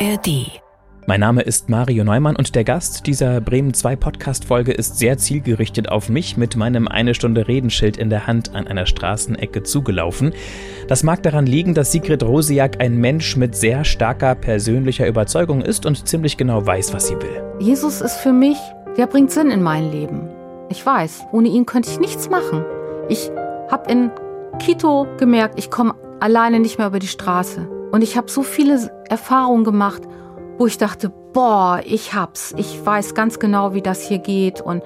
ARD. Mein Name ist Mario Neumann und der Gast dieser Bremen 2 Podcast-Folge ist sehr zielgerichtet auf mich mit meinem eine Stunde Redenschild in der Hand an einer Straßenecke zugelaufen. Das mag daran liegen, dass Sigrid Rosiak ein Mensch mit sehr starker persönlicher Überzeugung ist und ziemlich genau weiß, was sie will. Jesus ist für mich, der bringt Sinn in mein Leben. Ich weiß, ohne ihn könnte ich nichts machen. Ich habe in Quito gemerkt, ich komme alleine nicht mehr über die Straße. Und ich habe so viele Erfahrungen gemacht, wo ich dachte, boah, ich hab's. Ich weiß ganz genau, wie das hier geht und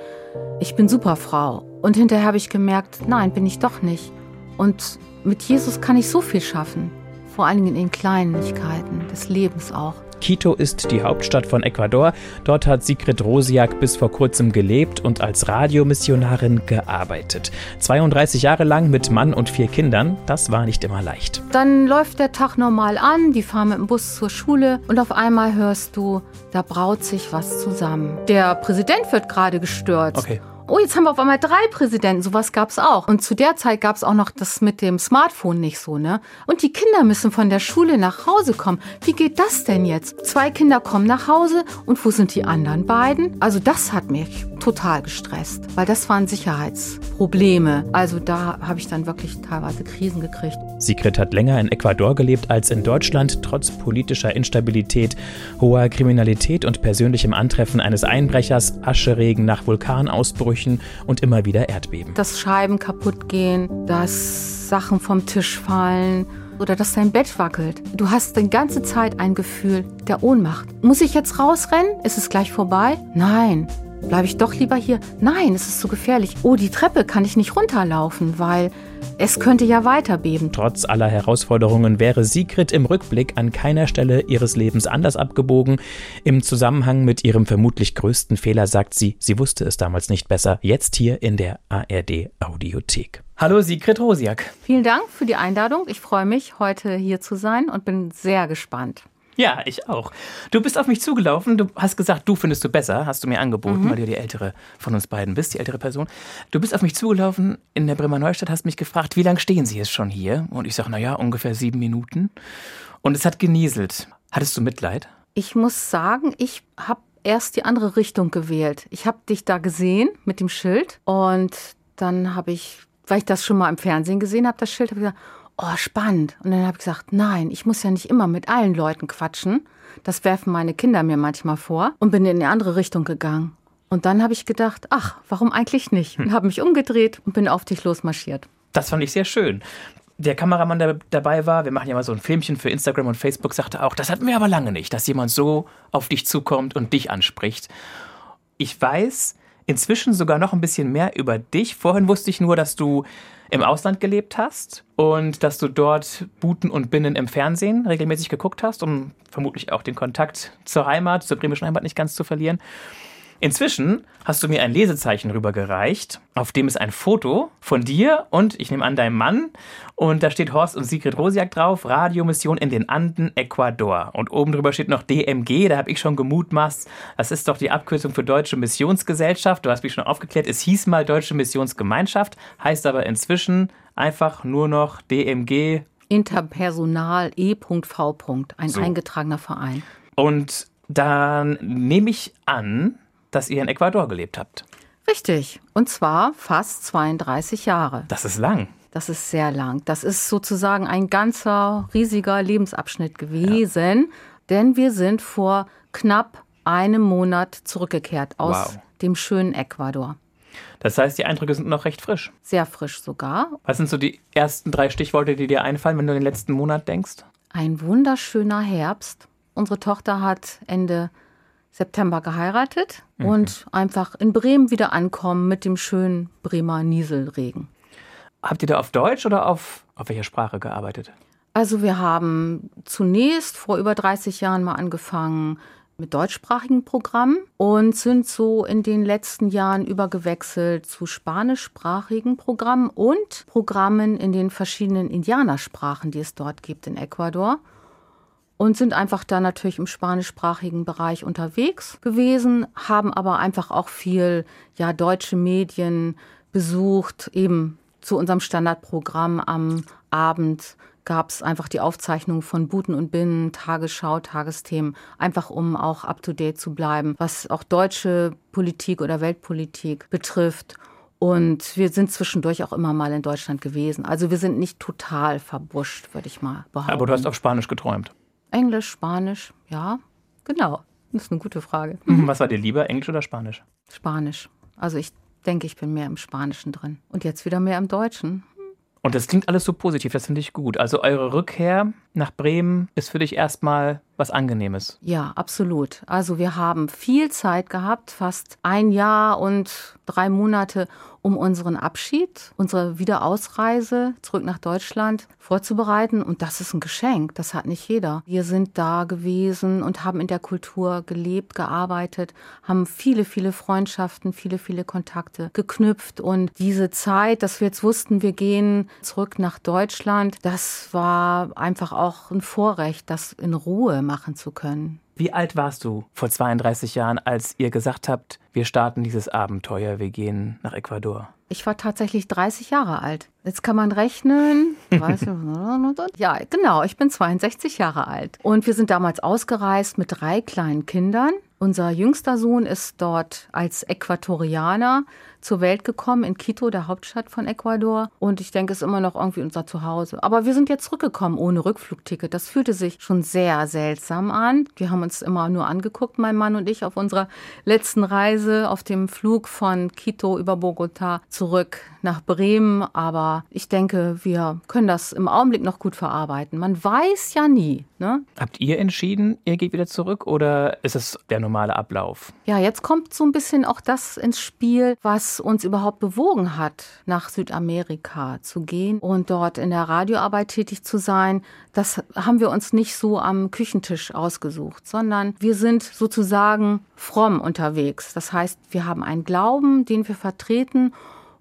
ich bin super Frau. Und hinterher habe ich gemerkt, nein, bin ich doch nicht. Und mit Jesus kann ich so viel schaffen. Vor allen Dingen in den Kleinigkeiten des Lebens auch. Quito ist die Hauptstadt von Ecuador. Dort hat Sigrid Rosiak bis vor kurzem gelebt und als Radiomissionarin gearbeitet. 32 Jahre lang mit Mann und vier Kindern. Das war nicht immer leicht. Dann läuft der Tag normal an, die fahren mit dem Bus zur Schule und auf einmal hörst du, da braut sich was zusammen. Der Präsident wird gerade gestürzt. Okay oh, jetzt haben wir auf einmal drei Präsidenten. Sowas gab es auch. Und zu der Zeit gab es auch noch das mit dem Smartphone nicht so, ne? Und die Kinder müssen von der Schule nach Hause kommen. Wie geht das denn jetzt? Zwei Kinder kommen nach Hause und wo sind die anderen beiden? Also das hat mich total gestresst, weil das waren Sicherheitsprobleme. Also da habe ich dann wirklich teilweise Krisen gekriegt. Sigrid hat länger in Ecuador gelebt als in Deutschland, trotz politischer Instabilität, hoher Kriminalität und persönlichem Antreffen eines Einbrechers, Ascheregen nach Vulkanausbrüchen und immer wieder Erdbeben. Dass Scheiben kaputt gehen, dass Sachen vom Tisch fallen oder dass dein Bett wackelt. Du hast die ganze Zeit ein Gefühl der Ohnmacht. Muss ich jetzt rausrennen? Ist es gleich vorbei? Nein. Bleibe ich doch lieber hier? Nein, es ist zu gefährlich. Oh, die Treppe kann ich nicht runterlaufen, weil es könnte ja weiter beben. Trotz aller Herausforderungen wäre Sigrid im Rückblick an keiner Stelle ihres Lebens anders abgebogen. Im Zusammenhang mit ihrem vermutlich größten Fehler sagt sie, sie wusste es damals nicht besser. Jetzt hier in der ARD Audiothek. Hallo Sigrid Rosiak. Vielen Dank für die Einladung. Ich freue mich, heute hier zu sein und bin sehr gespannt. Ja, ich auch. Du bist auf mich zugelaufen, du hast gesagt, du findest du besser, hast du mir angeboten, mhm. weil du die ältere von uns beiden bist, die ältere Person. Du bist auf mich zugelaufen in der Bremer Neustadt, hast mich gefragt, wie lange stehen Sie jetzt schon hier? Und ich sage, naja, ungefähr sieben Minuten. Und es hat genieselt. Hattest du Mitleid? Ich muss sagen, ich habe erst die andere Richtung gewählt. Ich habe dich da gesehen mit dem Schild und dann habe ich, weil ich das schon mal im Fernsehen gesehen habe, das Schild, habe ich gesagt, oh, spannend. Und dann habe ich gesagt, nein, ich muss ja nicht immer mit allen Leuten quatschen. Das werfen meine Kinder mir manchmal vor und bin in eine andere Richtung gegangen. Und dann habe ich gedacht, ach, warum eigentlich nicht? Und habe mich umgedreht und bin auf dich losmarschiert. Das fand ich sehr schön. Der Kameramann, der dabei war, wir machen ja mal so ein Filmchen für Instagram und Facebook, sagte auch, das hatten wir aber lange nicht, dass jemand so auf dich zukommt und dich anspricht. Ich weiß inzwischen sogar noch ein bisschen mehr über dich. Vorhin wusste ich nur, dass du im Ausland gelebt hast und dass du dort Buten und Binnen im Fernsehen regelmäßig geguckt hast, um vermutlich auch den Kontakt zur Heimat, zur bremischen Heimat nicht ganz zu verlieren. Inzwischen hast du mir ein Lesezeichen rübergereicht, auf dem ist ein Foto von dir und ich nehme an deinem Mann und da steht Horst und Sigrid Rosiak drauf, Radiomission in den Anden, Ecuador. Und oben drüber steht noch DMG, da habe ich schon gemutmaßt, das ist doch die Abkürzung für Deutsche Missionsgesellschaft. Du hast mich schon aufgeklärt, es hieß mal Deutsche Missionsgemeinschaft, heißt aber inzwischen einfach nur noch DMG. Interpersonal E.V. Ein so. eingetragener Verein. Und dann nehme ich an, dass ihr in Ecuador gelebt habt. Richtig. Und zwar fast 32 Jahre. Das ist lang. Das ist sehr lang. Das ist sozusagen ein ganzer riesiger Lebensabschnitt gewesen, ja. denn wir sind vor knapp einem Monat zurückgekehrt aus wow. dem schönen Ecuador. Das heißt, die Eindrücke sind noch recht frisch. Sehr frisch sogar. Was sind so die ersten drei Stichworte, die dir einfallen, wenn du an den letzten Monat denkst? Ein wunderschöner Herbst. Unsere Tochter hat Ende September geheiratet mhm. und einfach in Bremen wieder ankommen mit dem schönen Bremer Nieselregen. Habt ihr da auf Deutsch oder auf, auf welcher Sprache gearbeitet? Also wir haben zunächst vor über 30 Jahren mal angefangen mit deutschsprachigen Programmen und sind so in den letzten Jahren übergewechselt zu spanischsprachigen Programmen und Programmen in den verschiedenen Indianersprachen, die es dort gibt in Ecuador und sind einfach da natürlich im spanischsprachigen Bereich unterwegs gewesen, haben aber einfach auch viel ja deutsche Medien besucht, eben zu unserem Standardprogramm am Abend gab es einfach die Aufzeichnung von Buten und Binnen, Tagesschau, Tagesthemen, einfach um auch up-to-date zu bleiben, was auch deutsche Politik oder Weltpolitik betrifft. Und wir sind zwischendurch auch immer mal in Deutschland gewesen. Also wir sind nicht total verbuscht, würde ich mal behaupten. Aber du hast auf Spanisch geträumt. Englisch, Spanisch, ja, genau. Das ist eine gute Frage. Mhm. Was war dir lieber, Englisch oder Spanisch? Spanisch. Also ich denke, ich bin mehr im Spanischen drin. Und jetzt wieder mehr im Deutschen. Und das klingt alles so positiv, das finde ich gut. Also eure Rückkehr nach Bremen ist für dich erstmal was Angenehmes. Ja, absolut. Also wir haben viel Zeit gehabt, fast ein Jahr und drei Monate, um unseren Abschied, unsere Wiederausreise zurück nach Deutschland vorzubereiten. Und das ist ein Geschenk. Das hat nicht jeder. Wir sind da gewesen und haben in der Kultur gelebt, gearbeitet, haben viele, viele Freundschaften, viele, viele Kontakte geknüpft. Und diese Zeit, dass wir jetzt wussten, wir gehen zurück nach Deutschland, das war einfach auch ein Vorrecht, das in Ruhe machen zu können. Wie alt warst du vor 32 Jahren, als ihr gesagt habt, wir starten dieses Abenteuer, wir gehen nach Ecuador? Ich war tatsächlich 30 Jahre alt. Jetzt kann man rechnen. ja, genau, ich bin 62 Jahre alt. Und wir sind damals ausgereist mit drei kleinen Kindern. Unser jüngster Sohn ist dort als Äquatorianer zur Welt gekommen, in Quito, der Hauptstadt von Ecuador. Und ich denke, es ist immer noch irgendwie unser Zuhause. Aber wir sind jetzt zurückgekommen ohne Rückflugticket. Das fühlte sich schon sehr seltsam an. Wir haben uns immer nur angeguckt, mein Mann und ich, auf unserer letzten Reise auf dem Flug von Quito über Bogota zurück nach Bremen. Aber ich denke, wir können das im Augenblick noch gut verarbeiten. Man weiß ja nie. Ne? Habt ihr entschieden, ihr geht wieder zurück oder ist es der normale Ablauf? Ja, jetzt kommt so ein bisschen auch das ins Spiel, was uns überhaupt bewogen hat, nach Südamerika zu gehen und dort in der Radioarbeit tätig zu sein. Das haben wir uns nicht so am Küchentisch ausgesucht, sondern wir sind sozusagen fromm unterwegs. Das heißt, wir haben einen Glauben, den wir vertreten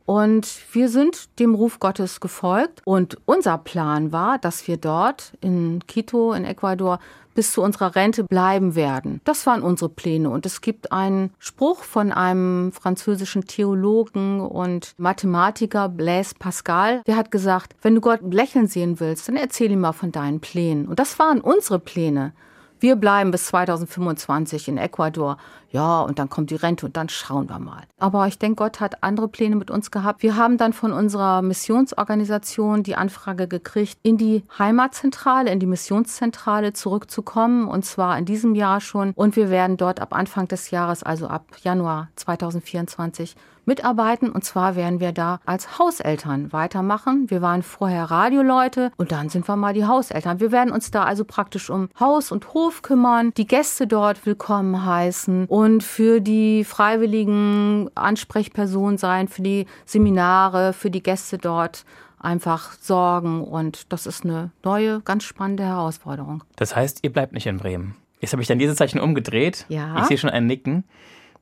und wir sind dem Ruf Gottes gefolgt. Und unser Plan war, dass wir dort in Quito, in Ecuador, bis zu unserer Rente bleiben werden. Das waren unsere Pläne. Und es gibt einen Spruch von einem französischen Theologen und Mathematiker, Blaise Pascal, der hat gesagt, wenn du Gott lächeln sehen willst, dann erzähl ihm mal von deinen Plänen. Und das waren unsere Pläne. Wir bleiben bis 2025 in Ecuador. Ja, und dann kommt die Rente und dann schauen wir mal. Aber ich denke, Gott hat andere Pläne mit uns gehabt. Wir haben dann von unserer Missionsorganisation die Anfrage gekriegt, in die Heimatzentrale, in die Missionszentrale zurückzukommen. Und zwar in diesem Jahr schon. Und wir werden dort ab Anfang des Jahres, also ab Januar 2024, mitarbeiten. Und zwar werden wir da als Hauseltern weitermachen. Wir waren vorher Radioleute und dann sind wir mal die Hauseltern. Wir werden uns da also praktisch um Haus und Hof kümmern, die Gäste dort willkommen heißen und für die freiwilligen Ansprechpersonen sein, für die Seminare, für die Gäste dort einfach sorgen. Und das ist eine neue, ganz spannende Herausforderung. Das heißt, ihr bleibt nicht in Bremen. Jetzt habe ich dann dieses Zeichen umgedreht. Ja. Ich sehe schon ein Nicken.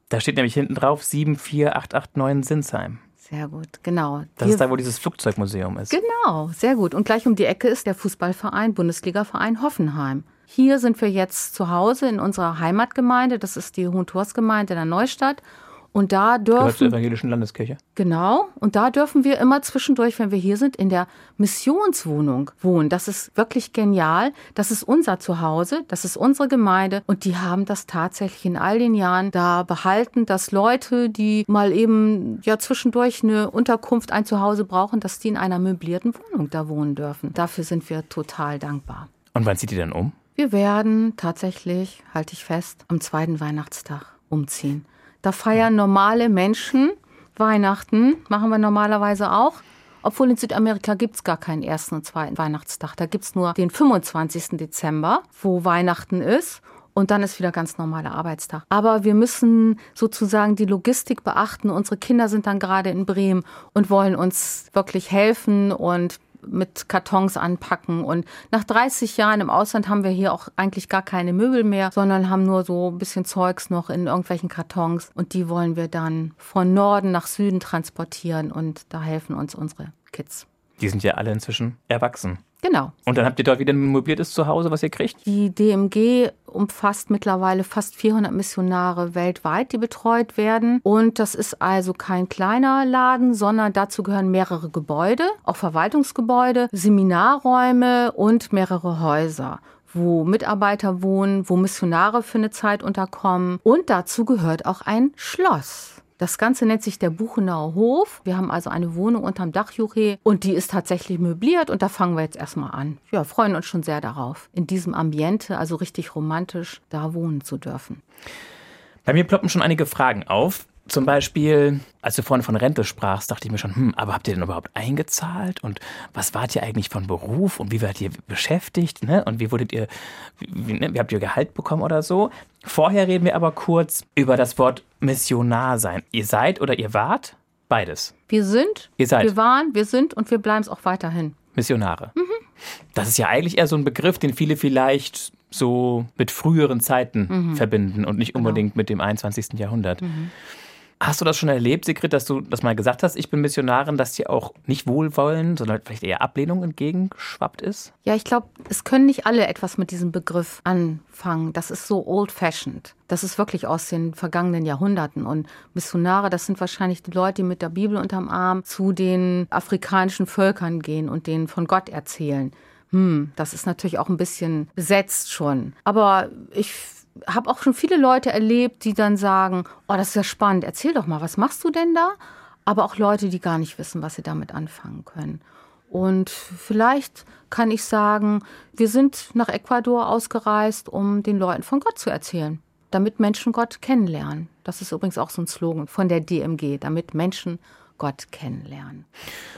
Da steht nämlich hinten drauf 74889 Sinsheim. Sehr gut, genau. Das Wir- ist da, wo dieses Flugzeugmuseum ist. Genau, sehr gut. Und gleich um die Ecke ist der Fußballverein, Bundesligaverein Hoffenheim. Hier sind wir jetzt zu Hause in unserer Heimatgemeinde. Das ist die Hohentorsgemeinde in der Neustadt. Und da Gehört zur dürfen, evangelischen Landeskirche. genau, und da dürfen wir immer zwischendurch, wenn wir hier sind, in der Missionswohnung wohnen. Das ist wirklich genial. Das ist unser Zuhause, das ist unsere Gemeinde. Und die haben das tatsächlich in all den Jahren da behalten, dass Leute, die mal eben ja zwischendurch eine Unterkunft, ein Zuhause brauchen, dass die in einer möblierten Wohnung da wohnen dürfen. Dafür sind wir total dankbar. Und wann zieht ihr dann um? Wir werden tatsächlich, halte ich fest, am zweiten Weihnachtstag umziehen. Da feiern normale Menschen Weihnachten, machen wir normalerweise auch. Obwohl in Südamerika gibt es gar keinen ersten und zweiten Weihnachtstag. Da gibt es nur den 25. Dezember, wo Weihnachten ist. Und dann ist wieder ganz normaler Arbeitstag. Aber wir müssen sozusagen die Logistik beachten. Unsere Kinder sind dann gerade in Bremen und wollen uns wirklich helfen und mit Kartons anpacken. Und nach 30 Jahren im Ausland haben wir hier auch eigentlich gar keine Möbel mehr, sondern haben nur so ein bisschen Zeugs noch in irgendwelchen Kartons. Und die wollen wir dann von Norden nach Süden transportieren. Und da helfen uns unsere Kids. Die sind ja alle inzwischen erwachsen. Genau. Und dann habt ihr dort wieder ein möbliertes Zuhause, was ihr kriegt? Die DMG umfasst mittlerweile fast 400 Missionare weltweit, die betreut werden. Und das ist also kein kleiner Laden, sondern dazu gehören mehrere Gebäude, auch Verwaltungsgebäude, Seminarräume und mehrere Häuser wo Mitarbeiter wohnen, wo Missionare für eine Zeit unterkommen. Und dazu gehört auch ein Schloss. Das Ganze nennt sich der Buchenauer Hof. Wir haben also eine Wohnung unterm Dachjuche und die ist tatsächlich möbliert und da fangen wir jetzt erstmal an. Ja, freuen uns schon sehr darauf, in diesem Ambiente, also richtig romantisch, da wohnen zu dürfen. Bei mir ploppen schon einige Fragen auf. Zum Beispiel, als du vorhin von Rente sprachst, dachte ich mir schon, hm, aber habt ihr denn überhaupt eingezahlt? Und was wart ihr eigentlich von Beruf? Und wie wart ihr beschäftigt? Ne? Und wie wurdet ihr, wie, ne? wie habt ihr Gehalt bekommen oder so? Vorher reden wir aber kurz über das Wort Missionar sein. Ihr seid oder ihr wart? Beides. Wir sind, ihr seid. wir waren, wir sind und wir bleiben es auch weiterhin. Missionare. Mhm. Das ist ja eigentlich eher so ein Begriff, den viele vielleicht so mit früheren Zeiten mhm. verbinden und nicht genau. unbedingt genau. mit dem 21. Jahrhundert. Mhm. Hast du das schon erlebt, Sigrid, dass du das mal gesagt hast, ich bin Missionarin, dass dir auch nicht Wohlwollen, sondern vielleicht eher Ablehnung entgegengeschwappt ist? Ja, ich glaube, es können nicht alle etwas mit diesem Begriff anfangen. Das ist so old-fashioned. Das ist wirklich aus den vergangenen Jahrhunderten. Und Missionare, das sind wahrscheinlich die Leute, die mit der Bibel unterm Arm zu den afrikanischen Völkern gehen und denen von Gott erzählen. Hm, das ist natürlich auch ein bisschen besetzt schon. Aber ich habe auch schon viele Leute erlebt, die dann sagen, oh, das ist ja spannend, erzähl doch mal, was machst du denn da? Aber auch Leute, die gar nicht wissen, was sie damit anfangen können. Und vielleicht kann ich sagen, wir sind nach Ecuador ausgereist, um den Leuten von Gott zu erzählen, damit Menschen Gott kennenlernen. Das ist übrigens auch so ein Slogan von der DMG, damit Menschen Gott kennenlernen.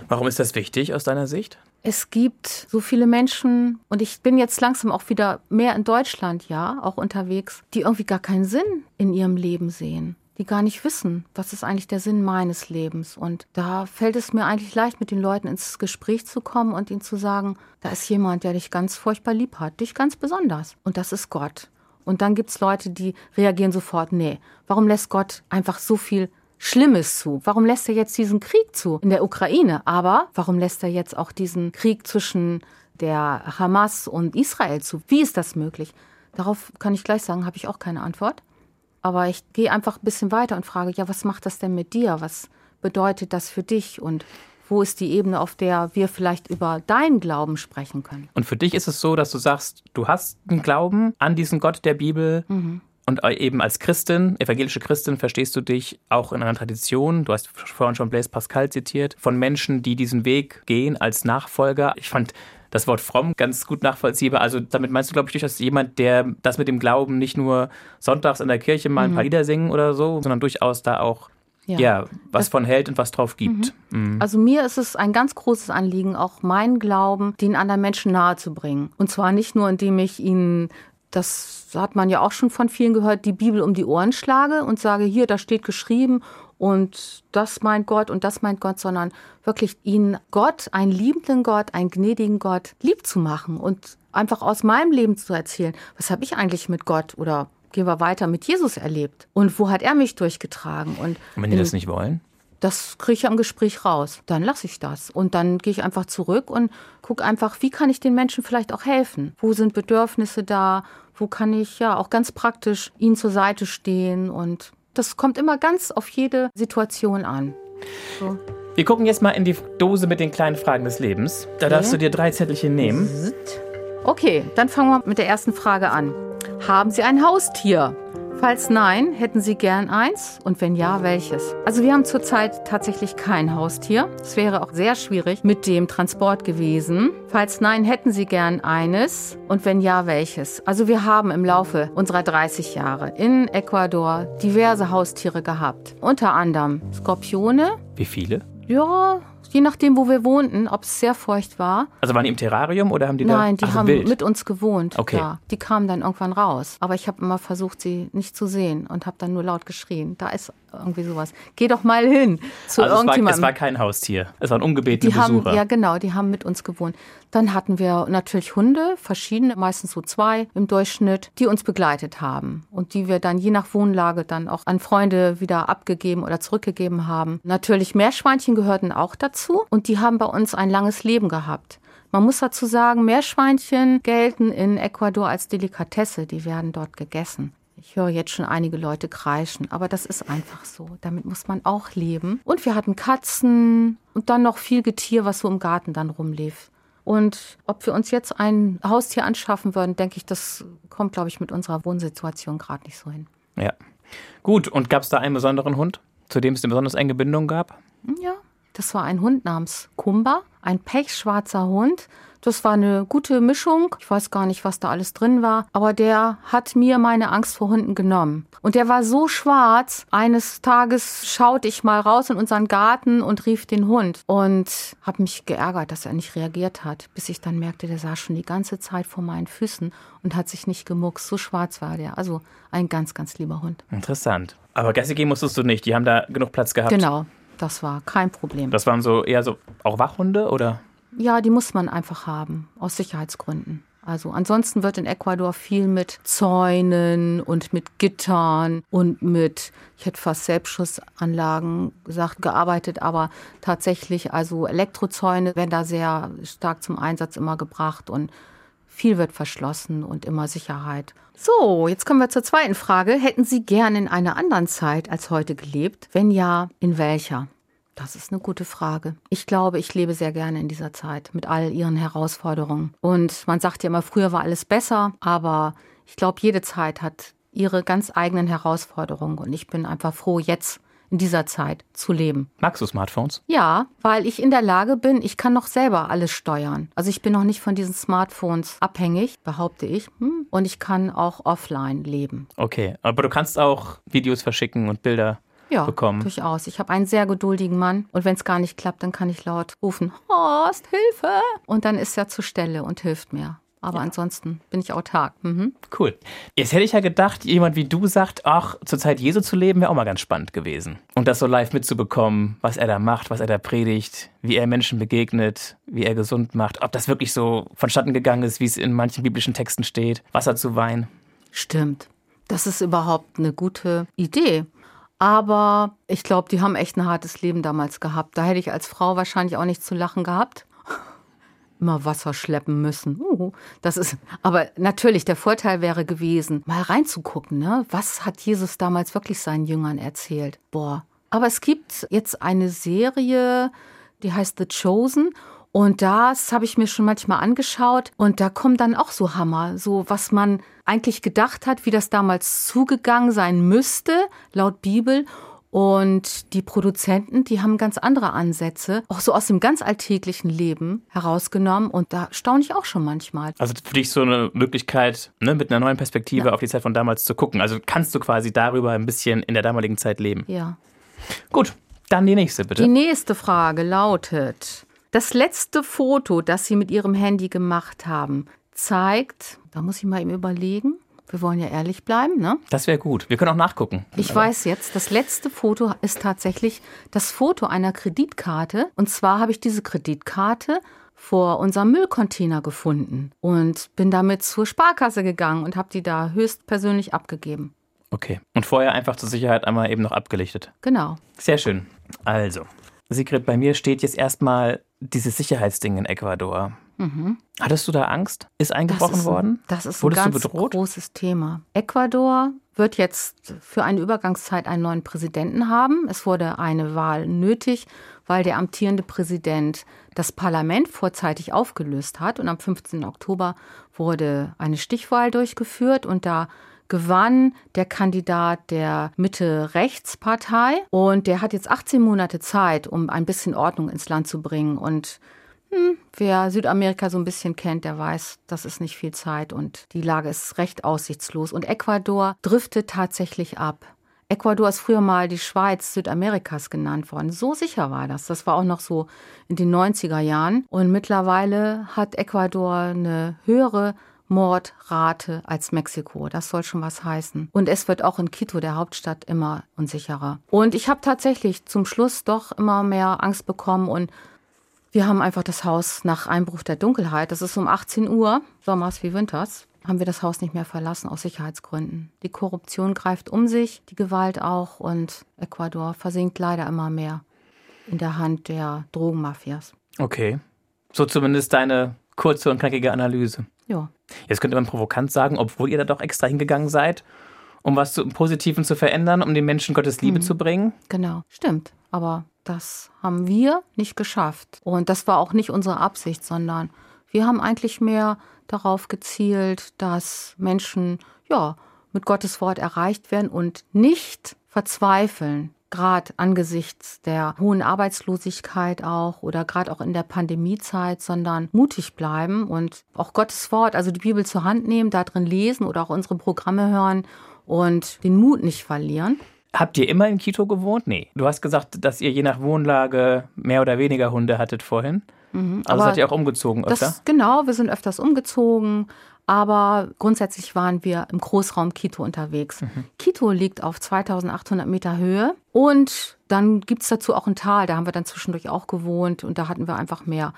Warum ist das wichtig aus deiner Sicht? Es gibt so viele Menschen, und ich bin jetzt langsam auch wieder mehr in Deutschland, ja, auch unterwegs, die irgendwie gar keinen Sinn in ihrem Leben sehen, die gar nicht wissen, was ist eigentlich der Sinn meines Lebens. Und da fällt es mir eigentlich leicht, mit den Leuten ins Gespräch zu kommen und ihnen zu sagen, da ist jemand, der dich ganz furchtbar lieb hat, dich ganz besonders. Und das ist Gott. Und dann gibt es Leute, die reagieren sofort, nee, warum lässt Gott einfach so viel Schlimmes zu? Warum lässt er jetzt diesen Krieg zu in der Ukraine? Aber warum lässt er jetzt auch diesen Krieg zwischen der Hamas und Israel zu? Wie ist das möglich? Darauf kann ich gleich sagen, habe ich auch keine Antwort. Aber ich gehe einfach ein bisschen weiter und frage, ja, was macht das denn mit dir? Was bedeutet das für dich? Und wo ist die Ebene, auf der wir vielleicht über deinen Glauben sprechen können? Und für dich ist es so, dass du sagst, du hast einen Glauben an diesen Gott der Bibel. Mhm. Und eben als Christin, evangelische Christin, verstehst du dich auch in einer Tradition, du hast vorhin schon Blaise Pascal zitiert, von Menschen, die diesen Weg gehen als Nachfolger. Ich fand das Wort fromm ganz gut nachvollziehbar. Also damit meinst du, glaube ich, durchaus jemand, der das mit dem Glauben nicht nur sonntags in der Kirche mal ein paar mhm. Lieder singen oder so, sondern durchaus da auch ja, ja was das, von hält und was drauf gibt. Mhm. Mhm. Also mir ist es ein ganz großes Anliegen, auch meinen Glauben den anderen Menschen nahezubringen. Und zwar nicht nur, indem ich ihnen das hat man ja auch schon von vielen gehört, die Bibel um die Ohren schlage und sage, hier, da steht geschrieben und das meint Gott und das meint Gott, sondern wirklich ihnen Gott, einen liebenden Gott, einen gnädigen Gott lieb zu machen und einfach aus meinem Leben zu erzählen, was habe ich eigentlich mit Gott oder gehen wir weiter mit Jesus erlebt und wo hat er mich durchgetragen und, und wenn die das nicht wollen? Das kriege ich ja im Gespräch raus. Dann lasse ich das. Und dann gehe ich einfach zurück und gucke einfach, wie kann ich den Menschen vielleicht auch helfen? Wo sind Bedürfnisse da? Wo kann ich ja auch ganz praktisch ihnen zur Seite stehen? Und das kommt immer ganz auf jede Situation an. So. Wir gucken jetzt mal in die Dose mit den kleinen Fragen des Lebens. Da okay. darfst du dir drei Zettelchen nehmen. Okay, dann fangen wir mit der ersten Frage an. Haben Sie ein Haustier? Falls nein, hätten Sie gern eins? Und wenn ja, welches? Also wir haben zurzeit tatsächlich kein Haustier. Es wäre auch sehr schwierig mit dem Transport gewesen. Falls nein, hätten Sie gern eines? Und wenn ja, welches? Also wir haben im Laufe unserer 30 Jahre in Ecuador diverse Haustiere gehabt. Unter anderem Skorpione. Wie viele? Ja, je nachdem, wo wir wohnten, ob es sehr feucht war. Also waren die im Terrarium oder haben die da? Nein, die also haben wild. mit uns gewohnt. Okay. Ja, die kamen dann irgendwann raus. Aber ich habe immer versucht, sie nicht zu sehen und habe dann nur laut geschrien. Da ist irgendwie sowas. Geh doch mal hin zu also irgendjemandem. Es war, es war kein Haustier. Es waren ungebetene die haben, Besucher. Ja, genau. Die haben mit uns gewohnt. Dann hatten wir natürlich Hunde, verschiedene, meistens so zwei im Durchschnitt, die uns begleitet haben und die wir dann je nach Wohnlage dann auch an Freunde wieder abgegeben oder zurückgegeben haben. Natürlich Meerschweinchen gehörten auch dazu und die haben bei uns ein langes Leben gehabt. Man muss dazu sagen, Meerschweinchen gelten in Ecuador als Delikatesse. Die werden dort gegessen. Ich höre jetzt schon einige Leute kreischen, aber das ist einfach so. Damit muss man auch leben. Und wir hatten Katzen und dann noch viel Getier, was so im Garten dann rumlief. Und ob wir uns jetzt ein Haustier anschaffen würden, denke ich, das kommt, glaube ich, mit unserer Wohnsituation gerade nicht so hin. Ja. Gut, und gab es da einen besonderen Hund, zu dem es eine besonders enge Bindung gab? Ja, das war ein Hund namens Kumba, ein pechschwarzer Hund. Das war eine gute Mischung. Ich weiß gar nicht, was da alles drin war, aber der hat mir meine Angst vor Hunden genommen. Und der war so schwarz. Eines Tages schaute ich mal raus in unseren Garten und rief den Hund und habe mich geärgert, dass er nicht reagiert hat, bis ich dann merkte, der saß schon die ganze Zeit vor meinen Füßen und hat sich nicht gemuckst. So schwarz war der. Also ein ganz, ganz lieber Hund. Interessant. Aber Gassi gehen musstest du nicht. Die haben da genug Platz gehabt. Genau. Das war kein Problem. Das waren so eher so auch Wachhunde oder? Ja, die muss man einfach haben, aus Sicherheitsgründen. Also ansonsten wird in Ecuador viel mit Zäunen und mit Gittern und mit, ich hätte fast Selbstschussanlagen gesagt, gearbeitet, aber tatsächlich, also Elektrozäune werden da sehr stark zum Einsatz immer gebracht und viel wird verschlossen und immer Sicherheit. So, jetzt kommen wir zur zweiten Frage. Hätten Sie gern in einer anderen Zeit als heute gelebt? Wenn ja, in welcher? Das ist eine gute Frage. Ich glaube, ich lebe sehr gerne in dieser Zeit mit all ihren Herausforderungen. Und man sagt ja immer, früher war alles besser, aber ich glaube, jede Zeit hat ihre ganz eigenen Herausforderungen. Und ich bin einfach froh, jetzt in dieser Zeit zu leben. Magst du Smartphones? Ja, weil ich in der Lage bin, ich kann noch selber alles steuern. Also ich bin noch nicht von diesen Smartphones abhängig, behaupte ich. Hm, und ich kann auch offline leben. Okay, aber du kannst auch Videos verschicken und Bilder ja, bekommen. durchaus. Ich habe einen sehr geduldigen Mann und wenn es gar nicht klappt, dann kann ich laut rufen, Horst, Hilfe! Und dann ist er zur Stelle und hilft mir. Aber ja. ansonsten bin ich autark. Mhm. Cool. Jetzt hätte ich ja gedacht, jemand wie du sagt, ach, zur Zeit Jesu zu leben, wäre auch mal ganz spannend gewesen. Und das so live mitzubekommen, was er da macht, was er da predigt, wie er Menschen begegnet, wie er gesund macht, ob das wirklich so vonstatten gegangen ist, wie es in manchen biblischen Texten steht, Wasser zu Wein. Stimmt. Das ist überhaupt eine gute Idee. Aber ich glaube, die haben echt ein hartes Leben damals gehabt. Da hätte ich als Frau wahrscheinlich auch nicht zu lachen gehabt immer Wasser schleppen müssen. Das ist, aber natürlich, der Vorteil wäre gewesen, mal reinzugucken, ne? Was hat Jesus damals wirklich seinen Jüngern erzählt? Boah. Aber es gibt jetzt eine Serie, die heißt The Chosen. Und das habe ich mir schon manchmal angeschaut. Und da kommen dann auch so Hammer, so was man eigentlich gedacht hat, wie das damals zugegangen sein müsste, laut Bibel. Und die Produzenten, die haben ganz andere Ansätze, auch so aus dem ganz alltäglichen Leben herausgenommen. Und da staune ich auch schon manchmal. Also für dich so eine Möglichkeit, ne, mit einer neuen Perspektive ja. auf die Zeit von damals zu gucken. Also kannst du quasi darüber ein bisschen in der damaligen Zeit leben. Ja. Gut, dann die nächste bitte. Die nächste Frage lautet, das letzte Foto, das Sie mit Ihrem Handy gemacht haben, zeigt, da muss ich mal eben überlegen, wir wollen ja ehrlich bleiben, ne? Das wäre gut. Wir können auch nachgucken. Ich weiß jetzt, das letzte Foto ist tatsächlich das Foto einer Kreditkarte. Und zwar habe ich diese Kreditkarte vor unserem Müllcontainer gefunden und bin damit zur Sparkasse gegangen und habe die da höchstpersönlich abgegeben. Okay. Und vorher einfach zur Sicherheit einmal eben noch abgelichtet. Genau. Sehr schön. Also, Sigrid, bei mir steht jetzt erstmal dieses Sicherheitsding in Ecuador. Mhm. Hattest du da Angst? Ist eingebrochen das ist, worden? Das ist Wurdest ein ganz großes Thema. Ecuador wird jetzt für eine Übergangszeit einen neuen Präsidenten haben. Es wurde eine Wahl nötig, weil der amtierende Präsident das Parlament vorzeitig aufgelöst hat. Und am 15. Oktober wurde eine Stichwahl durchgeführt und da gewann der Kandidat der Mitte-Rechts-Partei. Und der hat jetzt 18 Monate Zeit, um ein bisschen Ordnung ins Land zu bringen. Und hm, wer Südamerika so ein bisschen kennt, der weiß, das ist nicht viel Zeit und die Lage ist recht aussichtslos. Und Ecuador driftet tatsächlich ab. Ecuador ist früher mal die Schweiz Südamerikas genannt worden. So sicher war das. Das war auch noch so in den 90er Jahren. Und mittlerweile hat Ecuador eine höhere Mordrate als Mexiko. Das soll schon was heißen. Und es wird auch in Quito, der Hauptstadt, immer unsicherer. Und ich habe tatsächlich zum Schluss doch immer mehr Angst bekommen und wir haben einfach das Haus nach Einbruch der Dunkelheit, das ist um 18 Uhr, sommers wie winters, haben wir das Haus nicht mehr verlassen aus Sicherheitsgründen. Die Korruption greift um sich, die Gewalt auch und Ecuador versinkt leider immer mehr in der Hand der Drogenmafias. Okay. So zumindest deine Kurze und knackige Analyse. Ja. Jetzt könnte man provokant sagen, obwohl ihr da doch extra hingegangen seid, um was zu, im Positiven zu verändern, um den Menschen Gottes Liebe Mhm. zu bringen. Genau, stimmt. Aber das haben wir nicht geschafft. Und das war auch nicht unsere Absicht, sondern wir haben eigentlich mehr darauf gezielt, dass Menschen ja mit Gottes Wort erreicht werden und nicht verzweifeln. Gerade angesichts der hohen Arbeitslosigkeit auch oder gerade auch in der Pandemiezeit, sondern mutig bleiben und auch Gottes Wort, also die Bibel zur Hand nehmen, da drin lesen oder auch unsere Programme hören und den Mut nicht verlieren. Habt ihr immer in Quito gewohnt? Nee. Du hast gesagt, dass ihr je nach Wohnlage mehr oder weniger Hunde hattet vorhin. also Mhm. aber seid ihr auch umgezogen öfter? Das, genau, wir sind öfters umgezogen, aber grundsätzlich waren wir im Großraum Quito unterwegs. Quito liegt auf 2800 Meter Höhe und dann gibt es dazu auch ein Tal, da haben wir dann zwischendurch auch gewohnt und da hatten wir einfach mehr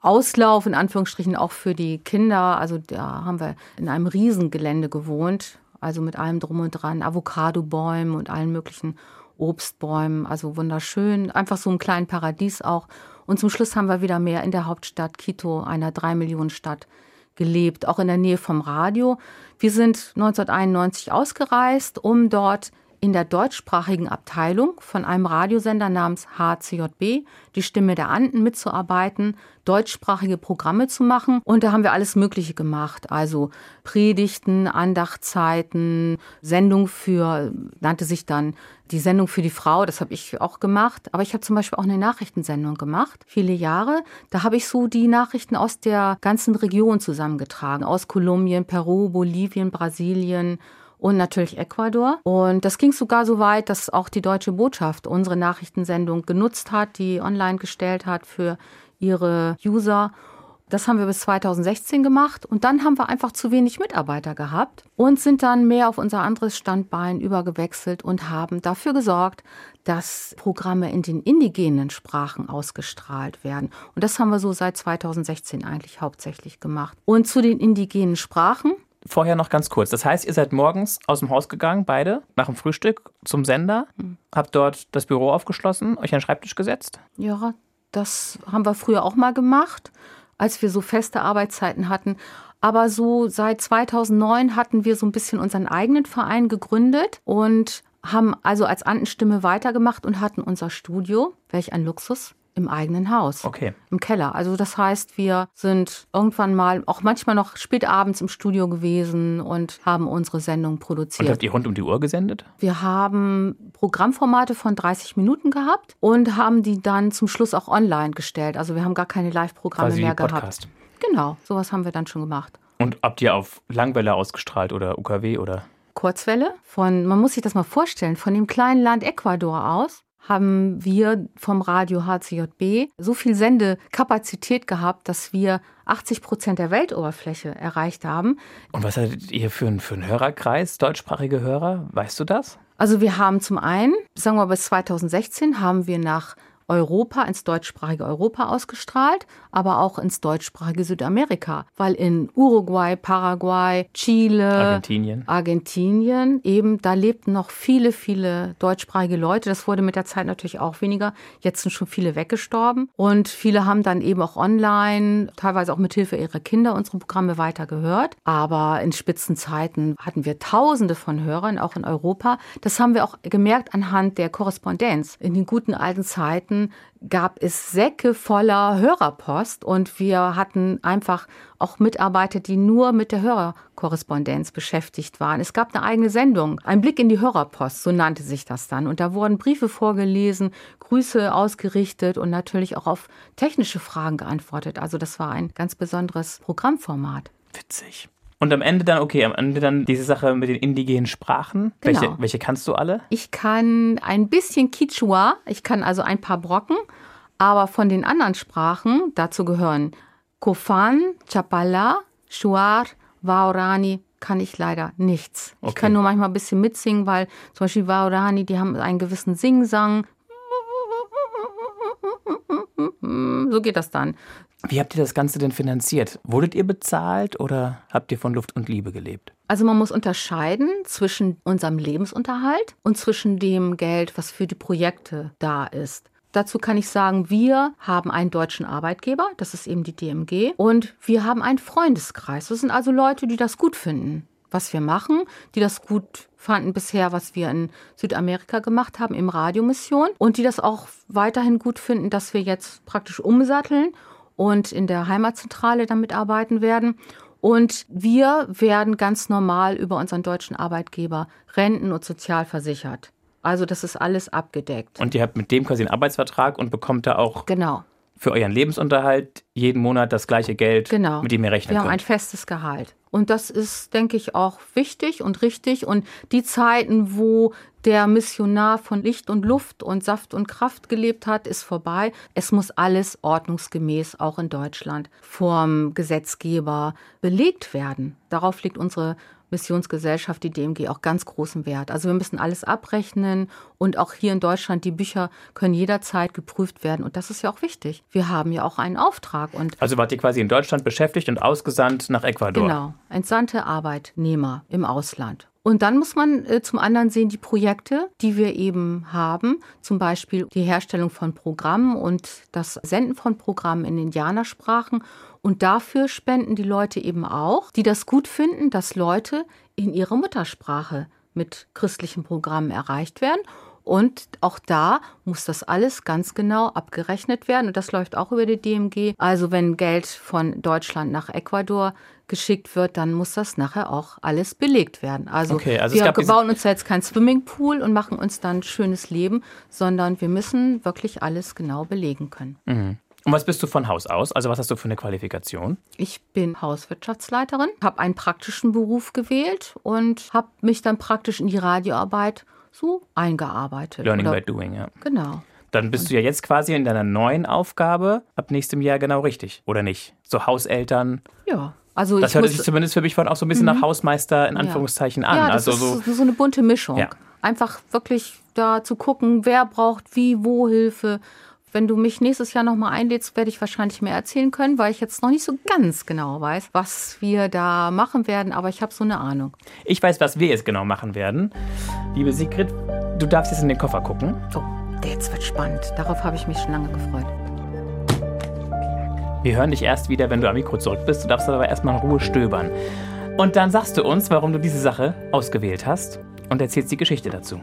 Auslauf, in Anführungsstrichen auch für die Kinder. Also da haben wir in einem Riesengelände gewohnt, also mit allem drum und dran, Avocadobäumen und allen möglichen Obstbäumen, also wunderschön, einfach so ein kleines Paradies auch. Und zum Schluss haben wir wieder mehr in der Hauptstadt Quito, einer drei Millionen Stadt, gelebt, auch in der Nähe vom Radio. Wir sind 1991 ausgereist, um dort in der deutschsprachigen Abteilung von einem Radiosender namens HCJB, die Stimme der Anden, mitzuarbeiten, deutschsprachige Programme zu machen. Und da haben wir alles Mögliche gemacht. Also Predigten, Andachtszeiten, Sendung für, nannte sich dann die Sendung für die Frau, das habe ich auch gemacht. Aber ich habe zum Beispiel auch eine Nachrichtensendung gemacht, viele Jahre. Da habe ich so die Nachrichten aus der ganzen Region zusammengetragen. Aus Kolumbien, Peru, Bolivien, Brasilien und natürlich Ecuador. Und das ging sogar so weit, dass auch die deutsche Botschaft unsere Nachrichtensendung genutzt hat, die online gestellt hat für ihre User. Das haben wir bis 2016 gemacht und dann haben wir einfach zu wenig Mitarbeiter gehabt und sind dann mehr auf unser anderes Standbein übergewechselt und haben dafür gesorgt, dass Programme in den indigenen Sprachen ausgestrahlt werden. Und das haben wir so seit 2016 eigentlich hauptsächlich gemacht. Und zu den indigenen Sprachen Vorher noch ganz kurz. Das heißt, ihr seid morgens aus dem Haus gegangen, beide, nach dem Frühstück zum Sender, Hm. habt dort das Büro aufgeschlossen, euch an den Schreibtisch gesetzt. Ja, das haben wir früher auch mal gemacht, als wir so feste Arbeitszeiten hatten. Aber so seit 2009 hatten wir so ein bisschen unseren eigenen Verein gegründet und haben also als Andenstimme weitergemacht und hatten unser Studio, welch ein Luxus, im eigenen Haus. Okay. Im Keller. Also das heißt, wir sind irgendwann mal, auch manchmal noch spät abends im Studio gewesen und haben unsere Sendung Und produziert. habt ihr rund um die Uhr gesendet? Wir haben Programmformate von 30 Minuten gehabt und haben die dann zum Schluss auch online gestellt. Also wir haben gar keine Live-Programme mehr gehabt. Podcast. Genau, sowas haben wir dann schon gemacht. Und habt ihr auf Langwelle ausgestrahlt oder UKW oder? Kurzwelle von, man muss sich das mal vorstellen, von dem kleinen Land Ecuador aus haben wir vom Radio HCJB so viel Sendekapazität gehabt, dass wir 80 Prozent der Weltoberfläche erreicht haben. Und was hattet ihr für, einen- für einen Hörerkreis, deutschsprachige Hörer? Weißt du das? Also wir haben zum einen, sagen wir bis 2016, haben wir nach Europa, ins deutschsprachige Europa ausgestrahlt, aber auch ins deutschsprachige Südamerika, weil in Uruguay, Paraguay, Chile, Argentinien. Argentinien, eben da lebten noch viele, viele deutschsprachige Leute. Das wurde mit der Zeit natürlich auch weniger. Jetzt sind schon viele weggestorben und viele haben dann eben auch online, teilweise auch mit Hilfe ihrer Kinder unsere Programme weiter gehört. Aber in Spitzenzeiten hatten wir Tausende von Hörern, auch in Europa. Das haben wir auch gemerkt anhand der Korrespondenz. In den guten alten Zeiten gab es Säcke voller Hörerpost und wir hatten einfach auch Mitarbeiter, die nur mit der Hörerkorrespondenz beschäftigt waren. Es gab eine eigene Sendung, ein Blick in die Hörerpost, so nannte sich das dann. Und da wurden Briefe vorgelesen, Grüße ausgerichtet und natürlich auch auf technische Fragen geantwortet. Also das war ein ganz besonderes Programmformat. Witzig. Und am Ende dann, okay, am Ende dann diese Sache mit den indigenen Sprachen. Genau. Welche, welche kannst du alle? Ich kann ein bisschen Quichua, ich kann also ein paar Brocken, aber von den anderen Sprachen, dazu gehören Kofan, Chapala, Shuar, Waorani, kann ich leider nichts. Ich Okay. kann nur manchmal ein bisschen mitsingen, weil zum Beispiel Waorani, die haben einen gewissen Singsang. So geht das dann. Wie habt ihr das Ganze denn finanziert? Wurdet ihr bezahlt oder habt ihr von Luft und Liebe gelebt? Also man muss unterscheiden zwischen unserem Lebensunterhalt und zwischen dem Geld, was für die Projekte da ist. Dazu kann ich sagen, wir haben einen deutschen Arbeitgeber, das ist eben die DMG, und wir haben einen Freundeskreis. Das sind also Leute, die das gut finden, was wir machen, die das gut fanden bisher, was wir in Südamerika gemacht haben, im Radiomission, und die das auch weiterhin gut finden, dass wir jetzt praktisch umsatteln und in der Heimatzentrale damit arbeiten werden. Und wir werden ganz normal über unseren deutschen Arbeitgeber renten- und sozialversichert. Also das ist alles abgedeckt. Und ihr habt mit dem quasi einen Arbeitsvertrag und bekommt da auch genau. für euren Lebensunterhalt jeden Monat das gleiche Geld, genau. mit dem ihr rechnen Wir könnt. haben ein festes Gehalt. Und das ist, denke ich, auch wichtig und richtig. Und die Zeiten, wo der Missionar von Licht und Luft und Saft und Kraft gelebt hat, ist vorbei. Es muss alles ordnungsgemäß auch in Deutschland vom Gesetzgeber belegt werden. Darauf liegt unsere Missionsgesellschaft, die DMG, auch ganz großen Wert. Also wir müssen alles abrechnen und auch hier in Deutschland, die Bücher können jederzeit geprüft werden und das ist ja auch wichtig. Wir haben ja auch einen Auftrag und also wart ihr quasi in Deutschland beschäftigt und ausgesandt nach Ecuador. Genau, entsandte Arbeitnehmer im Ausland. Und dann muss man äh, zum anderen sehen, die Projekte, die wir eben haben, zum Beispiel die Herstellung von Programmen und das Senden von Programmen in Indianersprachen. Und dafür spenden die Leute eben auch, die das gut finden, dass Leute in ihrer Muttersprache mit christlichen Programmen erreicht werden. Und auch da muss das alles ganz genau abgerechnet werden. Und das läuft auch über die DMG. Also wenn Geld von Deutschland nach Ecuador geschickt wird, dann muss das nachher auch alles belegt werden. Also, okay, also wir bauen uns jetzt kein Swimmingpool und machen uns dann ein schönes Leben, sondern wir müssen wirklich alles genau belegen können. Mhm. Und was bist du von Haus aus? Also was hast du für eine Qualifikation? Ich bin Hauswirtschaftsleiterin, habe einen praktischen Beruf gewählt und habe mich dann praktisch in die Radioarbeit so eingearbeitet. Learning Oder, by doing, ja. Genau. Dann bist du ja jetzt quasi in deiner neuen Aufgabe ab nächstem Jahr genau richtig, oder nicht? So Hauseltern. Ja. Also das hört sich zumindest für mich von auch so ein bisschen nach Hausmeister in Anführungszeichen an. Ja, das also ist so, so eine bunte Mischung. Ja. Einfach wirklich da zu gucken, wer braucht wie, wo Hilfe. Wenn du mich nächstes Jahr nochmal einlädst, werde ich wahrscheinlich mehr erzählen können, weil ich jetzt noch nicht so ganz genau weiß, was wir da machen werden, aber ich habe so eine Ahnung. ich weiß, was wir jetzt genau machen werden. Liebe Sigrid, du darfst jetzt in den Koffer gucken. So, jetzt wird spannend. Darauf habe ich mich schon lange gefreut. Wir hören dich erst wieder, wenn du am Mikro zurück bist. Du darfst aber erstmal in Ruhe stöbern. Und dann sagst du uns, warum du diese Sache ausgewählt hast und erzählst die Geschichte dazu.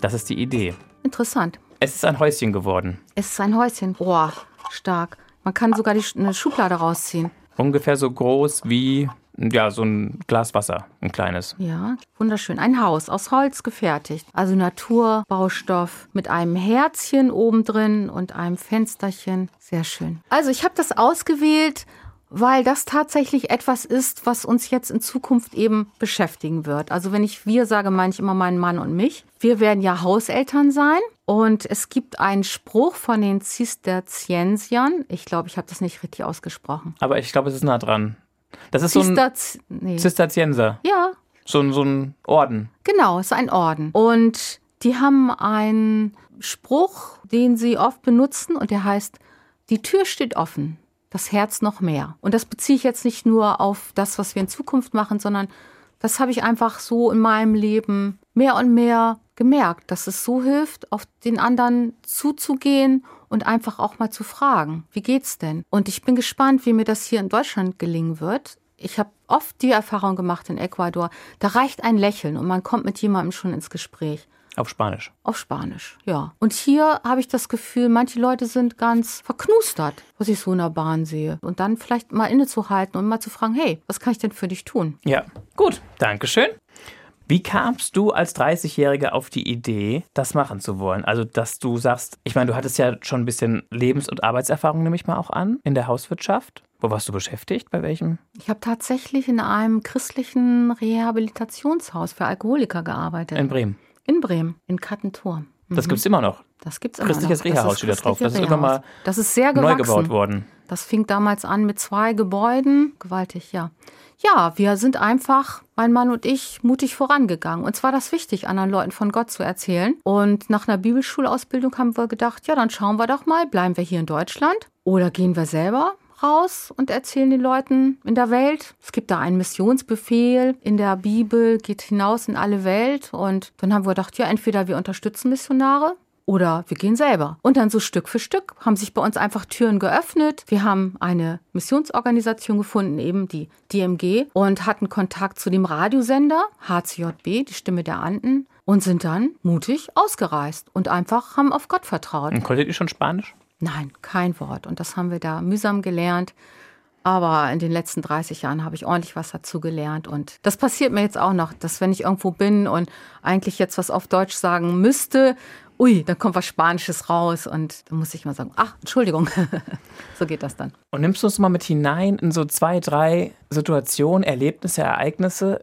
Das ist die Idee. Interessant. Es ist ein Häuschen geworden. Es ist ein Häuschen. Boah, stark. Man kann sogar die, eine Schublade rausziehen. Ungefähr so groß wie ja, so ein Glas Wasser, ein kleines. Ja, wunderschön. Ein Haus aus Holz gefertigt. Also Naturbaustoff mit einem Herzchen oben drin und einem Fensterchen. Sehr schön. Also ich habe das ausgewählt, weil das tatsächlich etwas ist, was uns jetzt in Zukunft eben beschäftigen wird. Also wenn ich wir sage, meine ich immer meinen Mann und mich. Wir werden ja Hauseltern sein und es gibt einen Spruch von den Zisterziensiern. Ich glaube, ich habe das nicht richtig ausgesprochen. Aber ich glaube, es ist nah dran. Das ist so ein Zisterz nee. Zisterzienser. Ja, So ein, so ein Orden. Genau, es ist ein Orden. Und die haben einen Spruch, den sie oft benutzen und der heißt, die Tür steht offen, das Herz noch mehr. Und das beziehe ich jetzt nicht nur auf das, was wir in Zukunft machen, sondern das habe ich einfach so in meinem Leben mehr und mehr gemerkt, dass es so hilft, auf den anderen zuzugehen und einfach auch mal zu fragen, wie geht's denn? Und ich bin gespannt, wie mir das hier in Deutschland gelingen wird. Ich habe oft die Erfahrung gemacht in Ecuador, da reicht ein Lächeln und man kommt mit jemandem schon ins Gespräch. Auf Spanisch. Auf Spanisch, ja. Und hier habe ich das Gefühl, manche Leute sind ganz verknustert, was ich so in der Bahn sehe. Und dann vielleicht mal innezuhalten und mal zu fragen, hey, was kann ich denn für dich tun? Ja, gut. Dankeschön. Wie kamst du als 30-Jährige auf die Idee, das machen zu wollen? Also, dass du sagst, ich meine, du hattest ja schon ein bisschen Lebens- und Arbeitserfahrung, nehme ich mal auch an, in der Hauswirtschaft. Wo warst du beschäftigt? Bei welchem? Ich habe tatsächlich in einem christlichen Rehabilitationshaus für Alkoholiker gearbeitet. In Bremen. In Bremen, in Kattentor. Das gibt es immer noch. Das gibt's immer Christliches Reha-Haus steht da drauf. Das ist irgendwann mal. Das ist sehr Neu gewachsen. gebaut worden. Das fing damals an mit zwei Gebäuden. Gewaltig, ja. Ja, wir sind einfach, mein Mann und ich, mutig vorangegangen. Uns war das wichtig, anderen Leuten von Gott zu erzählen. Und nach einer Bibelschulausbildung haben wir gedacht, ja, dann schauen wir doch mal, bleiben wir hier in Deutschland oder gehen wir selber raus und erzählen den Leuten in der Welt. Es gibt da einen Missionsbefehl in der Bibel, geht hinaus in alle Welt. Und dann haben wir gedacht, ja, entweder wir unterstützen Missionare Oder wir gehen selber. Und dann so Stück für Stück haben sich bei uns einfach Türen geöffnet. Wir haben eine Missionsorganisation gefunden, eben die DMG, und hatten Kontakt zu dem Radiosender HCJB, die Stimme der Anden, und sind dann mutig ausgereist und einfach haben auf Gott vertraut. Und konntet ihr schon Spanisch? Nein, kein Wort. Und das haben wir da mühsam gelernt. Aber in den letzten 30 Jahren habe ich ordentlich was dazu gelernt. Und das passiert mir jetzt auch noch, dass wenn ich irgendwo bin und eigentlich jetzt was auf Deutsch sagen müsste, ui, dann kommt was Spanisches raus. Und dann muss ich mal sagen, ach, Entschuldigung. so geht das dann. Und nimmst du uns mal mit hinein in so zwei, drei Situationen, Erlebnisse, Ereignisse,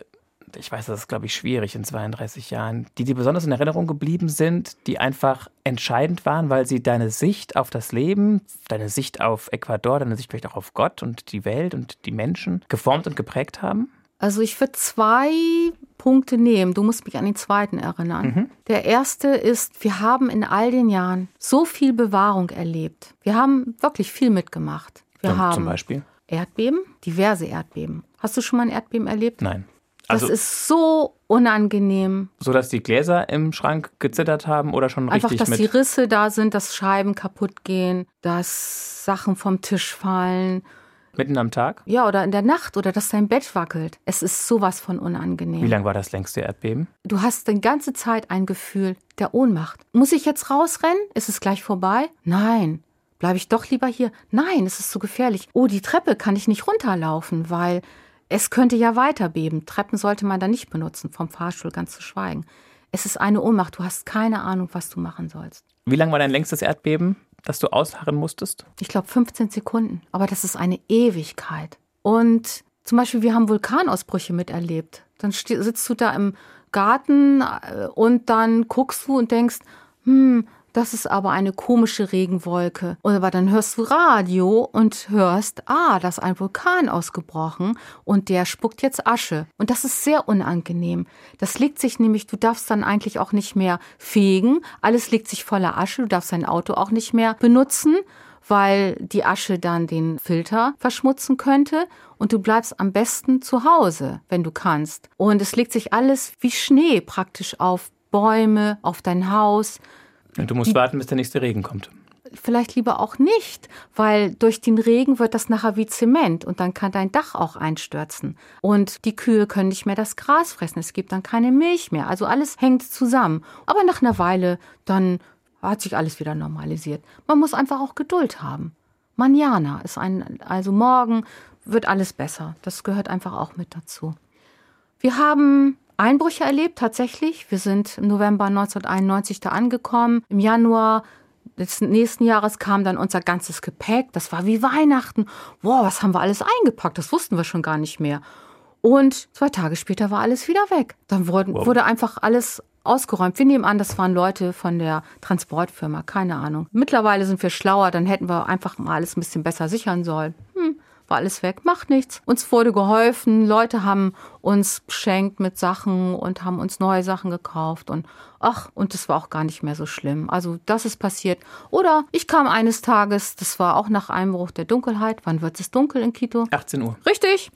ich weiß, das ist, glaube ich, schwierig in 32 Jahren, die dir besonders in Erinnerung geblieben sind, die einfach entscheidend waren, weil sie deine Sicht auf das Leben, deine Sicht auf Ecuador, deine Sicht vielleicht auch auf Gott und die Welt und die Menschen geformt und geprägt haben? Also ich würde zwei Punkte nehmen. Du musst mich an den zweiten erinnern. Mhm. Der erste ist, wir haben in all den Jahren so viel Bewahrung erlebt. Wir haben wirklich viel mitgemacht. Wir zum, haben zum Beispiel Erdbeben, diverse Erdbeben. Hast du schon mal ein Erdbeben erlebt? Nein. Also, das ist so unangenehm. So dass die Gläser im Schrank gezittert haben oder schon Einfach, richtig dass die Risse da sind, dass Scheiben kaputt gehen, dass Sachen vom Tisch fallen. Mitten am Tag? Ja, oder in der Nacht oder dass dein Bett wackelt. Es ist sowas von unangenehm. Wie lang war das längste Erdbeben? Du hast die ganze Zeit ein Gefühl der Ohnmacht. Muss ich jetzt rausrennen? Ist es gleich vorbei? Nein. Bleibe ich doch lieber hier? Nein, es ist zu gefährlich. Oh, die Treppe kann ich nicht runterlaufen, weil es könnte ja weiter beben. Treppen sollte man da nicht benutzen, vom Fahrstuhl ganz zu schweigen. Es ist eine Ohnmacht. Du hast keine Ahnung, was du machen sollst. Wie lang war dein längstes Erdbeben, das du ausharren musstest? Ich glaube 15 Sekunden. Aber das ist eine Ewigkeit. Und zum Beispiel, wir haben Vulkanausbrüche miterlebt. Dann sitzt du da im Garten äh, und dann guckst du und denkst, hm, das ist aber eine komische Regenwolke. Aber dann hörst du Radio und hörst, ah, da ist ein Vulkan ausgebrochen und der spuckt jetzt Asche. Und das ist sehr unangenehm. Das legt sich nämlich, du darfst dann eigentlich auch nicht mehr fegen. Alles legt sich voller Asche. Du darfst dein Auto auch nicht mehr benutzen weil die Asche dann den Filter verschmutzen könnte und du bleibst am besten zu Hause, wenn du kannst. Und es legt sich alles wie Schnee praktisch auf Bäume, auf dein Haus. Du musst die, warten, bis der nächste Regen kommt. Vielleicht lieber auch nicht, weil durch den Regen wird das nachher wie Zement und dann kann dein Dach auch einstürzen. Und die Kühe können nicht mehr das Gras fressen, es gibt dann keine Milch mehr. Also alles hängt zusammen. Aber nach einer Weile, dann hat sich alles wieder normalisiert. Man muss einfach auch Geduld haben. Manjana ist ein, also morgen wird alles besser. Das gehört einfach auch mit dazu. Wir haben Einbrüche erlebt, tatsächlich. Wir sind im November 1991 da angekommen. Im Januar des nächsten Jahres kam dann unser ganzes Gepäck. Das war wie Weihnachten. Boah, was haben wir alles eingepackt? Das wussten wir schon gar nicht mehr. Und zwei Tage später war alles wieder weg. Dann wurden, wow. wurde einfach alles ausgeräumt. Wir nehmen an, das waren Leute von der Transportfirma, keine Ahnung. Mittlerweile sind wir schlauer, dann hätten wir einfach mal alles ein bisschen besser sichern sollen. War alles weg, macht nichts. Uns wurde geholfen, Leute haben uns beschenkt mit Sachen und haben uns neue Sachen gekauft und ach, und das war auch gar nicht mehr so schlimm. Also das ist passiert. Oder ich kam eines Tages, das war auch nach Einbruch der Dunkelheit. Wann wird es dunkel in Quito? 18 Uhr. Richtig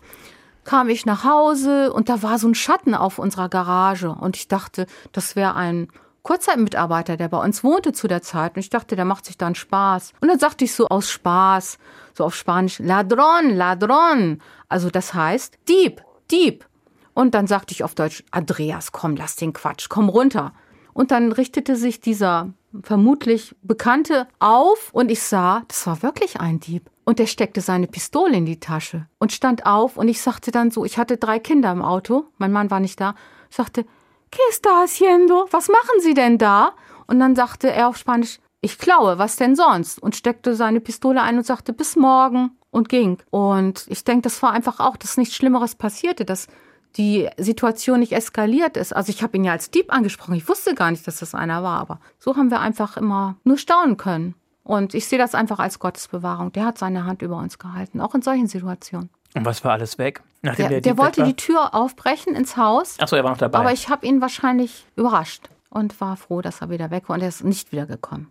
kam ich nach Hause und da war so ein Schatten auf unserer Garage und ich dachte, das wäre ein Kurzzeitmitarbeiter, der bei uns wohnte zu der Zeit und ich dachte, der macht sich dann Spaß. Und dann sagte ich so aus Spaß, so auf Spanisch, Ladron, Ladron. Also das heißt Dieb, Dieb. Und dann sagte ich auf Deutsch, Andreas, komm, lass den Quatsch, komm runter. Und dann richtete sich dieser vermutlich Bekannte auf und ich sah, das war wirklich ein Dieb. Und er steckte seine Pistole in die Tasche und stand auf und ich sagte dann so, ich hatte drei Kinder im Auto, mein Mann war nicht da, sagte, ¿Qué está haciendo? Was machen Sie denn da? Und dann sagte er auf Spanisch, ich klaue, was denn sonst? Und steckte seine Pistole ein und sagte, bis morgen und ging. Und ich denke, das war einfach auch, dass nichts Schlimmeres passierte, dass die Situation nicht eskaliert ist. Also ich habe ihn ja als Dieb angesprochen. Ich wusste gar nicht, dass das einer war, aber so haben wir einfach immer nur staunen können. Und ich sehe das einfach als Gottesbewahrung. Der hat seine Hand über uns gehalten, auch in solchen Situationen. Und was war alles weg? Nachdem der, der, der wollte die Tür aufbrechen ins Haus. Achso, er war noch dabei. Aber ich habe ihn wahrscheinlich überrascht und war froh, dass er wieder weg war und er ist nicht wiedergekommen.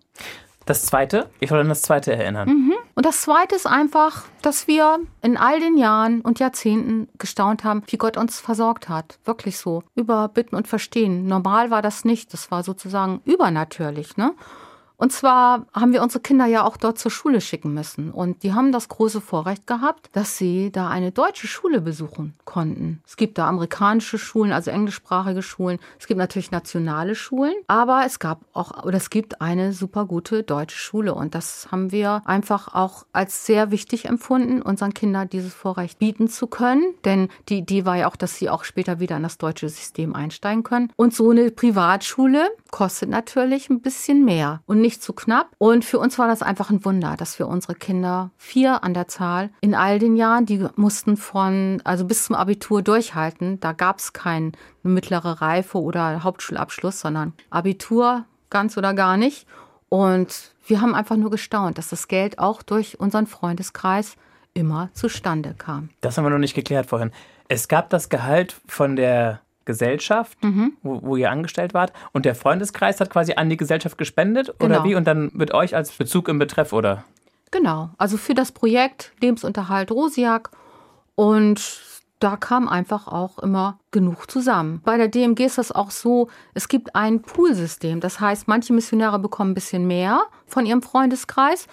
Das zweite, ich soll an das zweite erinnern. Mhm. Und das Zweite ist einfach, dass wir in all den Jahren und Jahrzehnten gestaunt haben, wie Gott uns versorgt hat. Wirklich so. Über Bitten und Verstehen. Normal war das nicht. Das war sozusagen übernatürlich. Ne? Und zwar haben wir unsere Kinder ja auch dort zur Schule schicken müssen. Und die haben das große Vorrecht gehabt, dass sie da eine deutsche Schule besuchen konnten. Es gibt da amerikanische Schulen, also englischsprachige Schulen. Es gibt natürlich nationale Schulen. Aber es gab auch, oder es gibt eine super gute deutsche Schule. Und das haben wir einfach auch als sehr wichtig empfunden, unseren Kindern dieses Vorrecht bieten zu können. Denn die Idee war ja auch, dass sie auch später wieder in das deutsche System einsteigen können. Und so eine Privatschule kostet natürlich ein bisschen mehr und nicht zu knapp. Und für uns war das einfach ein Wunder, dass wir unsere Kinder, vier an der Zahl, in all den Jahren, die mussten von, also bis zum Abitur durchhalten. Da gab es keine mittlere Reife oder Hauptschulabschluss, sondern Abitur ganz oder gar nicht. Und wir haben einfach nur gestaunt, dass das Geld auch durch unseren Freundeskreis immer zustande kam. Das haben wir noch nicht geklärt vorhin. Es gab das Gehalt von der Gesellschaft, mhm. wo, wo, ihr angestellt wart. Und der Freundeskreis hat quasi an die Gesellschaft gespendet genau. oder wie? Und dann mit euch als Bezug im Betreff, oder? Genau, also für das Projekt Lebensunterhalt Rosiak. Und da kam einfach auch immer genug zusammen. Bei der DMG ist das auch so, es gibt ein Poolsystem. Das heißt, manche Missionare bekommen ein bisschen mehr von ihrem Freundeskreis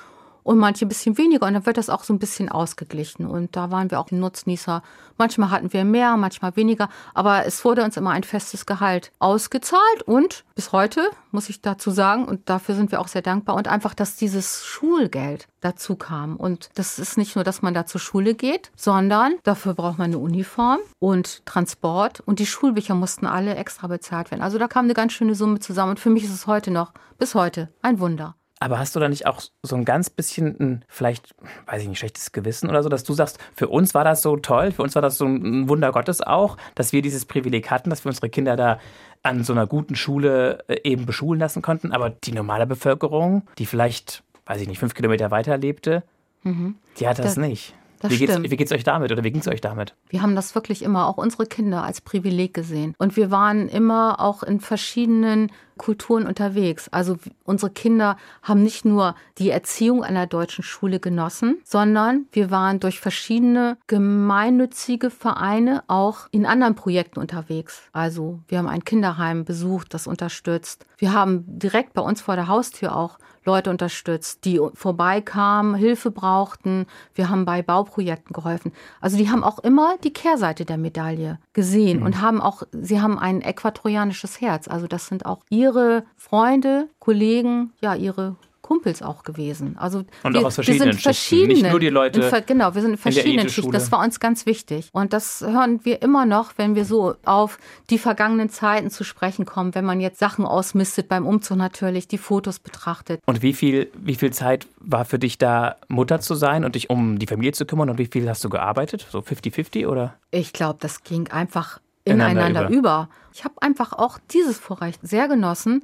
und manche ein bisschen weniger. Und dann wird das auch so ein bisschen ausgeglichen. Und da waren wir auch Nutznießer. Manchmal hatten wir mehr, manchmal weniger. Aber es wurde uns immer ein festes Gehalt ausgezahlt. Und bis heute, muss ich dazu sagen, und dafür sind wir auch sehr dankbar. Und einfach, dass dieses Schulgeld dazu kam. Und das ist nicht nur, dass man da zur Schule geht, sondern dafür braucht man eine Uniform und Transport. Und die Schulbücher mussten alle extra bezahlt werden. Also da kam eine ganz schöne Summe zusammen. Und für mich ist es heute noch, bis heute, ein Wunder. Aber hast du da nicht auch so ein ganz bisschen ein, vielleicht, weiß ich nicht, schlechtes Gewissen oder so, dass du sagst, für uns war das so toll, für uns war das so ein Wunder Gottes auch, dass wir dieses Privileg hatten, dass wir unsere Kinder da an so einer guten Schule äh, eben beschulen lassen konnten. Aber die normale Bevölkerung, die vielleicht, weiß ich nicht, fünf Kilometer weiter lebte, mhm. die hat das, das nicht. Das wie, geht's, wie geht's euch damit oder wie ging es euch damit? Wir haben das wirklich immer, auch unsere Kinder, als Privileg gesehen. Und wir waren immer auch in verschiedenen Kulturen unterwegs. Also unsere Kinder haben nicht nur die Erziehung einer deutschen Schule genossen, sondern wir waren durch verschiedene gemeinnützige Vereine auch in anderen Projekten unterwegs. Also wir haben ein Kinderheim besucht, das unterstützt. Wir haben direkt bei uns vor der Haustür auch Leute unterstützt, die vorbeikamen, Hilfe brauchten. Wir haben bei Bauprojekten geholfen. Also die haben auch immer die Kehrseite der Medaille gesehen mhm. und haben auch, sie haben ein äquatorianisches Herz. Also das sind auch ihre Freunde, Kollegen, ja, ihre Kumpels auch gewesen. Also und wir, aus verschiedenen wir sind verschiedene, Nicht nur die Leute. In, genau, wir sind in verschiedenen in Schichten. Das war uns ganz wichtig. Und das hören wir immer noch, wenn wir so auf die vergangenen Zeiten zu sprechen kommen, wenn man jetzt Sachen ausmistet beim Umzug natürlich, die Fotos betrachtet. Und wie viel, wie viel Zeit war für dich da, Mutter zu sein und dich um die Familie zu kümmern? Und wie viel hast du gearbeitet? So 50-50 oder? Ich glaube, das ging einfach ineinander, ineinander über. über. Ich habe einfach auch dieses Vorrecht sehr genossen,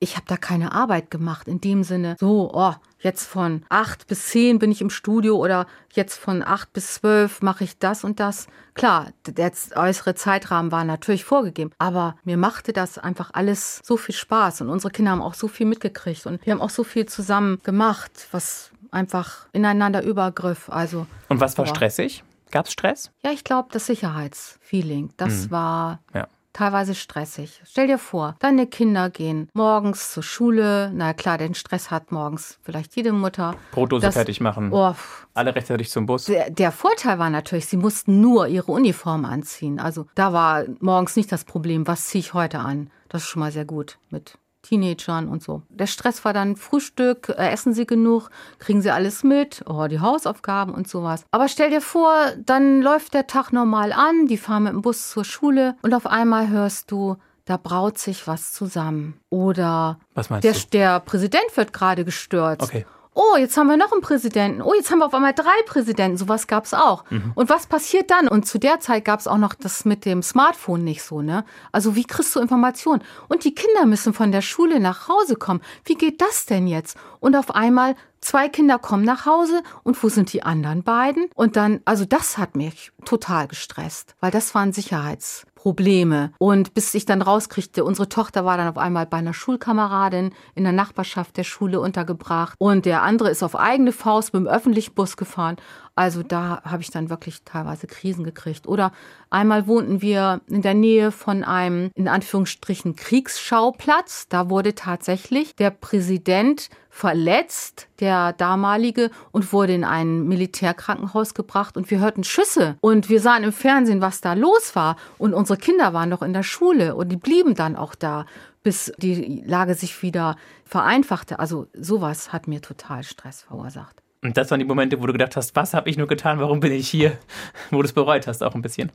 ich habe da keine Arbeit gemacht in dem Sinne, so, oh, jetzt von acht bis zehn bin ich im Studio oder jetzt von acht bis zwölf mache ich das und das. Klar, der äußere Zeitrahmen war natürlich vorgegeben, aber mir machte das einfach alles so viel Spaß und unsere Kinder haben auch so viel mitgekriegt und wir haben auch so viel zusammen gemacht, was einfach ineinander übergriff. Also, und was war stressig? Gab es Stress? Ja, ich glaube, das Sicherheitsfeeling, das mhm. war ja teilweise stressig. Stell dir vor, deine Kinder gehen morgens zur Schule. Na klar, den Stress hat morgens vielleicht jede Mutter. Brotdose das, fertig machen. Oh, alle rechtzeitig zum Bus. Der, der, Vorteil war natürlich, sie mussten nur ihre Uniform anziehen. Also da war morgens nicht das Problem, was ziehe ich heute an. Das ist schon mal sehr gut mit Teenagern und so. Der Stress war dann Frühstück, äh, essen sie genug, kriegen sie alles mit, oh, die Hausaufgaben und sowas. Aber stell dir vor, dann läuft der Tag normal an, die fahren mit dem Bus zur Schule und auf einmal hörst du, da braut sich was zusammen. Oder der, der Präsident wird gerade gestürzt. Okay oh, jetzt haben wir noch einen Präsidenten, oh, jetzt haben wir auf einmal drei Präsidenten, sowas gab es auch. Mhm. Und was passiert dann? Und zu der Zeit gab es auch noch das mit dem Smartphone nicht so, ne? Also wie kriegst du Informationen? Und die Kinder müssen von der Schule nach Hause kommen. Wie geht das denn jetzt? Und auf einmal Zwei Kinder kommen nach Hause und wo sind die anderen beiden? Und dann, also das hat mich total gestresst, weil das war ein Sicherheitsproblem Probleme. Und bis ich dann rauskriegte, unsere Tochter war dann auf einmal bei einer Schulkameradin in der Nachbarschaft der Schule untergebracht und der andere ist auf eigene Faust mit dem öffentlichen Bus gefahren. Also da habe ich dann wirklich teilweise Krisen gekriegt. Oder einmal wohnten wir in der Nähe von einem, in Anführungsstrichen, Kriegsschauplatz. Da wurde tatsächlich der Präsident verletzt, der damalige, und wurde in ein Militärkrankenhaus gebracht und wir hörten Schüsse und wir sahen im Fernsehen, was da los war und unsere Kinder waren noch in der Schule und die blieben dann auch da, bis die Lage sich wieder vereinfachte. Also sowas hat mir total Stress verursacht. Und das waren die Momente, wo du gedacht hast, was habe ich nur getan, warum bin ich hier? Wo du es bereut hast, auch ein bisschen.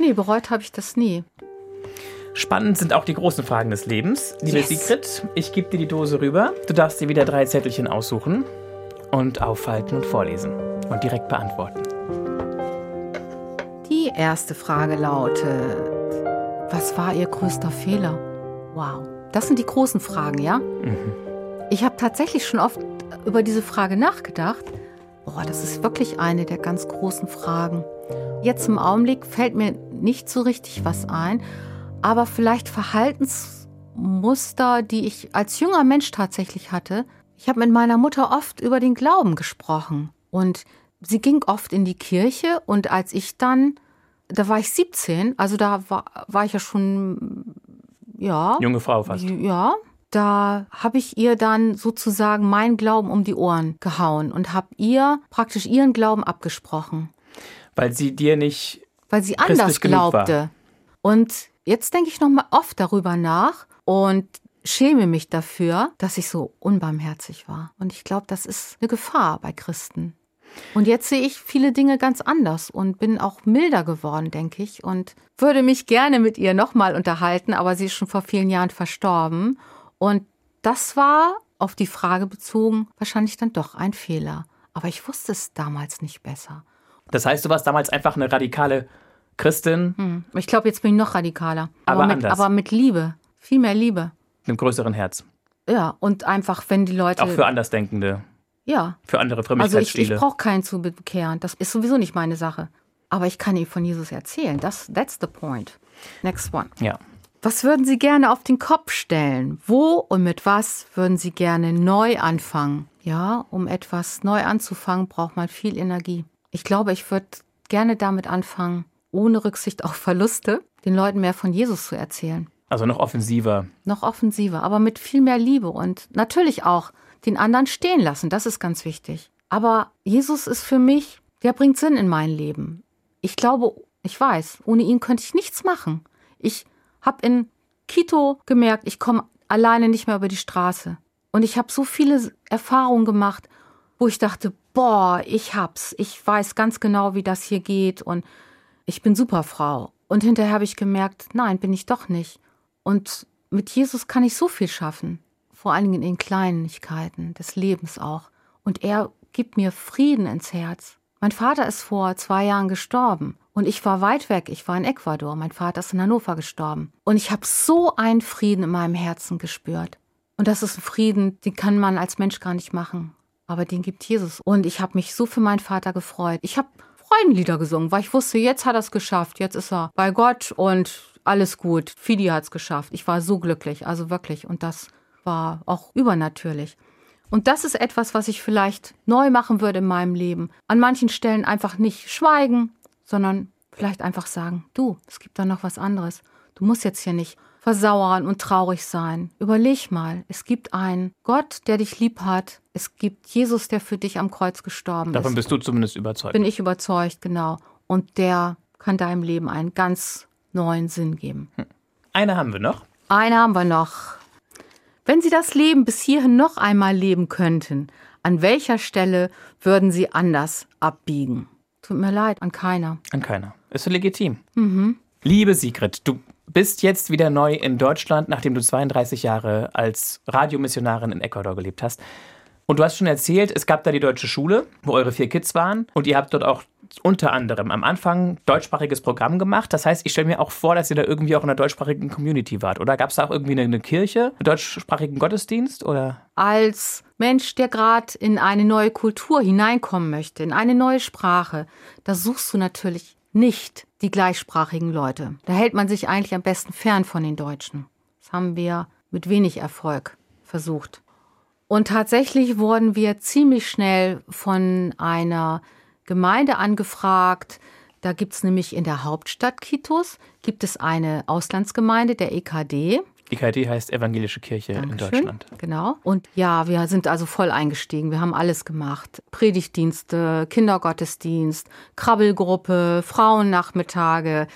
Nee, bereut habe ich das nie. Spannend sind auch die großen Fragen des Lebens. Liebe yes. Sigrid, ich gebe dir die Dose rüber. Du darfst dir wieder drei Zettelchen aussuchen und aufhalten und vorlesen und direkt beantworten. Die erste Frage lautet, was war Ihr größter Fehler? Wow, das sind die großen Fragen, ja? Mhm. Ich habe tatsächlich schon oft über diese Frage nachgedacht. Boah, das ist wirklich eine der ganz großen Fragen. Jetzt im Augenblick fällt mir nicht so richtig was ein, aber vielleicht Verhaltensmuster, die ich als junger Mensch tatsächlich hatte. Ich habe mit meiner Mutter oft über den Glauben gesprochen und sie ging oft in die Kirche und als ich dann, da war ich 17, also da war, war ich ja schon, ja. Junge Frau fast. Ja. Da habe ich ihr dann sozusagen meinen Glauben um die Ohren gehauen und habe ihr praktisch ihren Glauben abgesprochen. Weil sie dir nicht. Weil sie anders glaubte. Und Jetzt denke ich noch mal oft darüber nach und schäme mich dafür, dass ich so unbarmherzig war. Und ich glaube, das ist eine Gefahr bei Christen. Und jetzt sehe ich viele Dinge ganz anders und bin auch milder geworden, denke ich, und würde mich gerne mit ihr nochmal unterhalten, aber sie ist schon vor vielen Jahren verstorben. Und das war auf die Frage bezogen wahrscheinlich dann doch ein Fehler. Aber ich wusste es damals nicht besser. Das heißt, du warst damals einfach eine radikale Christin. Hm. Ich glaube, jetzt bin ich noch radikaler. Aber, aber, mit, aber mit Liebe. Viel mehr Liebe. Mit einem größeren Herz. Ja, und einfach, wenn die Leute. Auch für Andersdenkende. Ja. Für andere Frömmigkeitsstile. Also ich, ich brauche keinen zu bekehren. Das ist sowieso nicht meine Sache. Aber ich kann ihm von Jesus erzählen. Das, that's the point. Next one. Ja. Was würden Sie gerne auf den Kopf stellen? Wo und mit was würden Sie gerne neu anfangen? Ja, um etwas neu anzufangen, braucht man viel Energie. Ich glaube, ich würde gerne damit anfangen, ohne Rücksicht auf Verluste, den Leuten mehr von Jesus zu erzählen. Also noch offensiver. Noch offensiver, aber mit viel mehr Liebe und natürlich auch den anderen stehen lassen. Das ist ganz wichtig. Aber Jesus ist für mich, der bringt Sinn in mein Leben. Ich glaube, ich weiß, ohne ihn könnte ich nichts machen. Ich habe in Quito gemerkt, ich komme alleine nicht mehr über die Straße. Und ich habe so viele Erfahrungen gemacht, wo ich dachte, boah, ich hab's. Ich weiß ganz genau, wie das hier geht und ich bin Superfrau. Und hinterher habe ich gemerkt, nein, bin ich doch nicht. Und mit Jesus kann ich so viel schaffen. Vor allen Dingen in den Kleinigkeiten des Lebens auch. Und er gibt mir Frieden ins Herz. Mein Vater ist vor zwei Jahren gestorben. Und ich war weit weg. Ich war in Ecuador. Mein Vater ist in Hannover gestorben. Und ich habe so einen Frieden in meinem Herzen gespürt. Und das ist ein Frieden, den kann man als Mensch gar nicht machen. Aber den gibt Jesus. Und ich habe mich so für meinen Vater gefreut. Ich habe Freudenlieder gesungen, weil ich wusste, jetzt hat er es geschafft, jetzt ist er bei Gott und alles gut. Fidi hat es geschafft. Ich war so glücklich, also wirklich. Und das war auch übernatürlich. Und das ist etwas, was ich vielleicht neu machen würde in meinem Leben. An manchen Stellen einfach nicht schweigen, sondern vielleicht einfach sagen, du, es gibt da noch was anderes. Du musst jetzt hier nicht versauern und traurig sein. Überleg mal, es gibt einen Gott, der dich lieb hat. Es gibt Jesus, der für dich am Kreuz gestorben Davon ist. Davon bist du zumindest überzeugt. Bin ich überzeugt, genau. Und der kann deinem Leben einen ganz neuen Sinn geben. Hm. Eine haben wir noch. Eine haben wir noch. Wenn Sie das Leben bis hierhin noch einmal leben könnten, an welcher Stelle würden Sie anders abbiegen? Tut mir leid, an keiner. An keiner. Ist legitim. Mhm. Liebe Sigrid, du bist jetzt wieder neu in Deutschland, nachdem du 32 Jahre als Radiomissionarin in Ecuador gelebt hast. Und du hast schon erzählt, es gab da die deutsche Schule, wo eure vier Kids waren. Und ihr habt dort auch unter anderem am Anfang deutschsprachiges Programm gemacht. Das heißt, ich stelle mir auch vor, dass ihr da irgendwie auch in einer deutschsprachigen Community wart. Oder gab es da auch irgendwie eine, Kirche, einen deutschsprachigen Gottesdienst? Oder? Als Mensch, der gerade in eine neue Kultur hineinkommen möchte, in eine neue Sprache, da suchst du natürlich nicht die gleichsprachigen Leute. Da hält man sich eigentlich am besten fern von den Deutschen. Das haben wir mit wenig Erfolg versucht. Und tatsächlich wurden wir ziemlich schnell von einer Gemeinde angefragt. Da gibt es nämlich in der Hauptstadt Kitos, gibt es eine Auslandsgemeinde, der EKD. EKD heißt Evangelische Kirche Dankeschön. in Deutschland. Genau. Und ja, wir sind also voll eingestiegen. Wir haben alles gemacht. Predigtdienste, Kindergottesdienst, Krabbelgruppe, Frauennachmittage.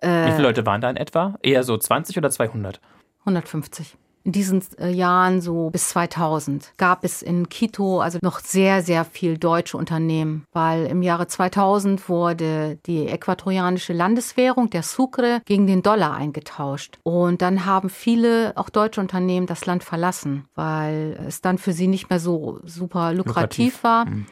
Wie viele Leute waren da in etwa? Eher so 20 oder 200? 150. In diesen äh, Jahren, so bis 2000, gab es in Quito also noch sehr, sehr viel deutsche Unternehmen, weil im Jahre 2000 wurde die äquatorianische Landeswährung, der Sucre, gegen den Dollar eingetauscht. Und dann haben viele, auch deutsche Unternehmen, das Land verlassen, weil es dann für sie nicht mehr so super lukrativ, Lukrativ. war. Mhm.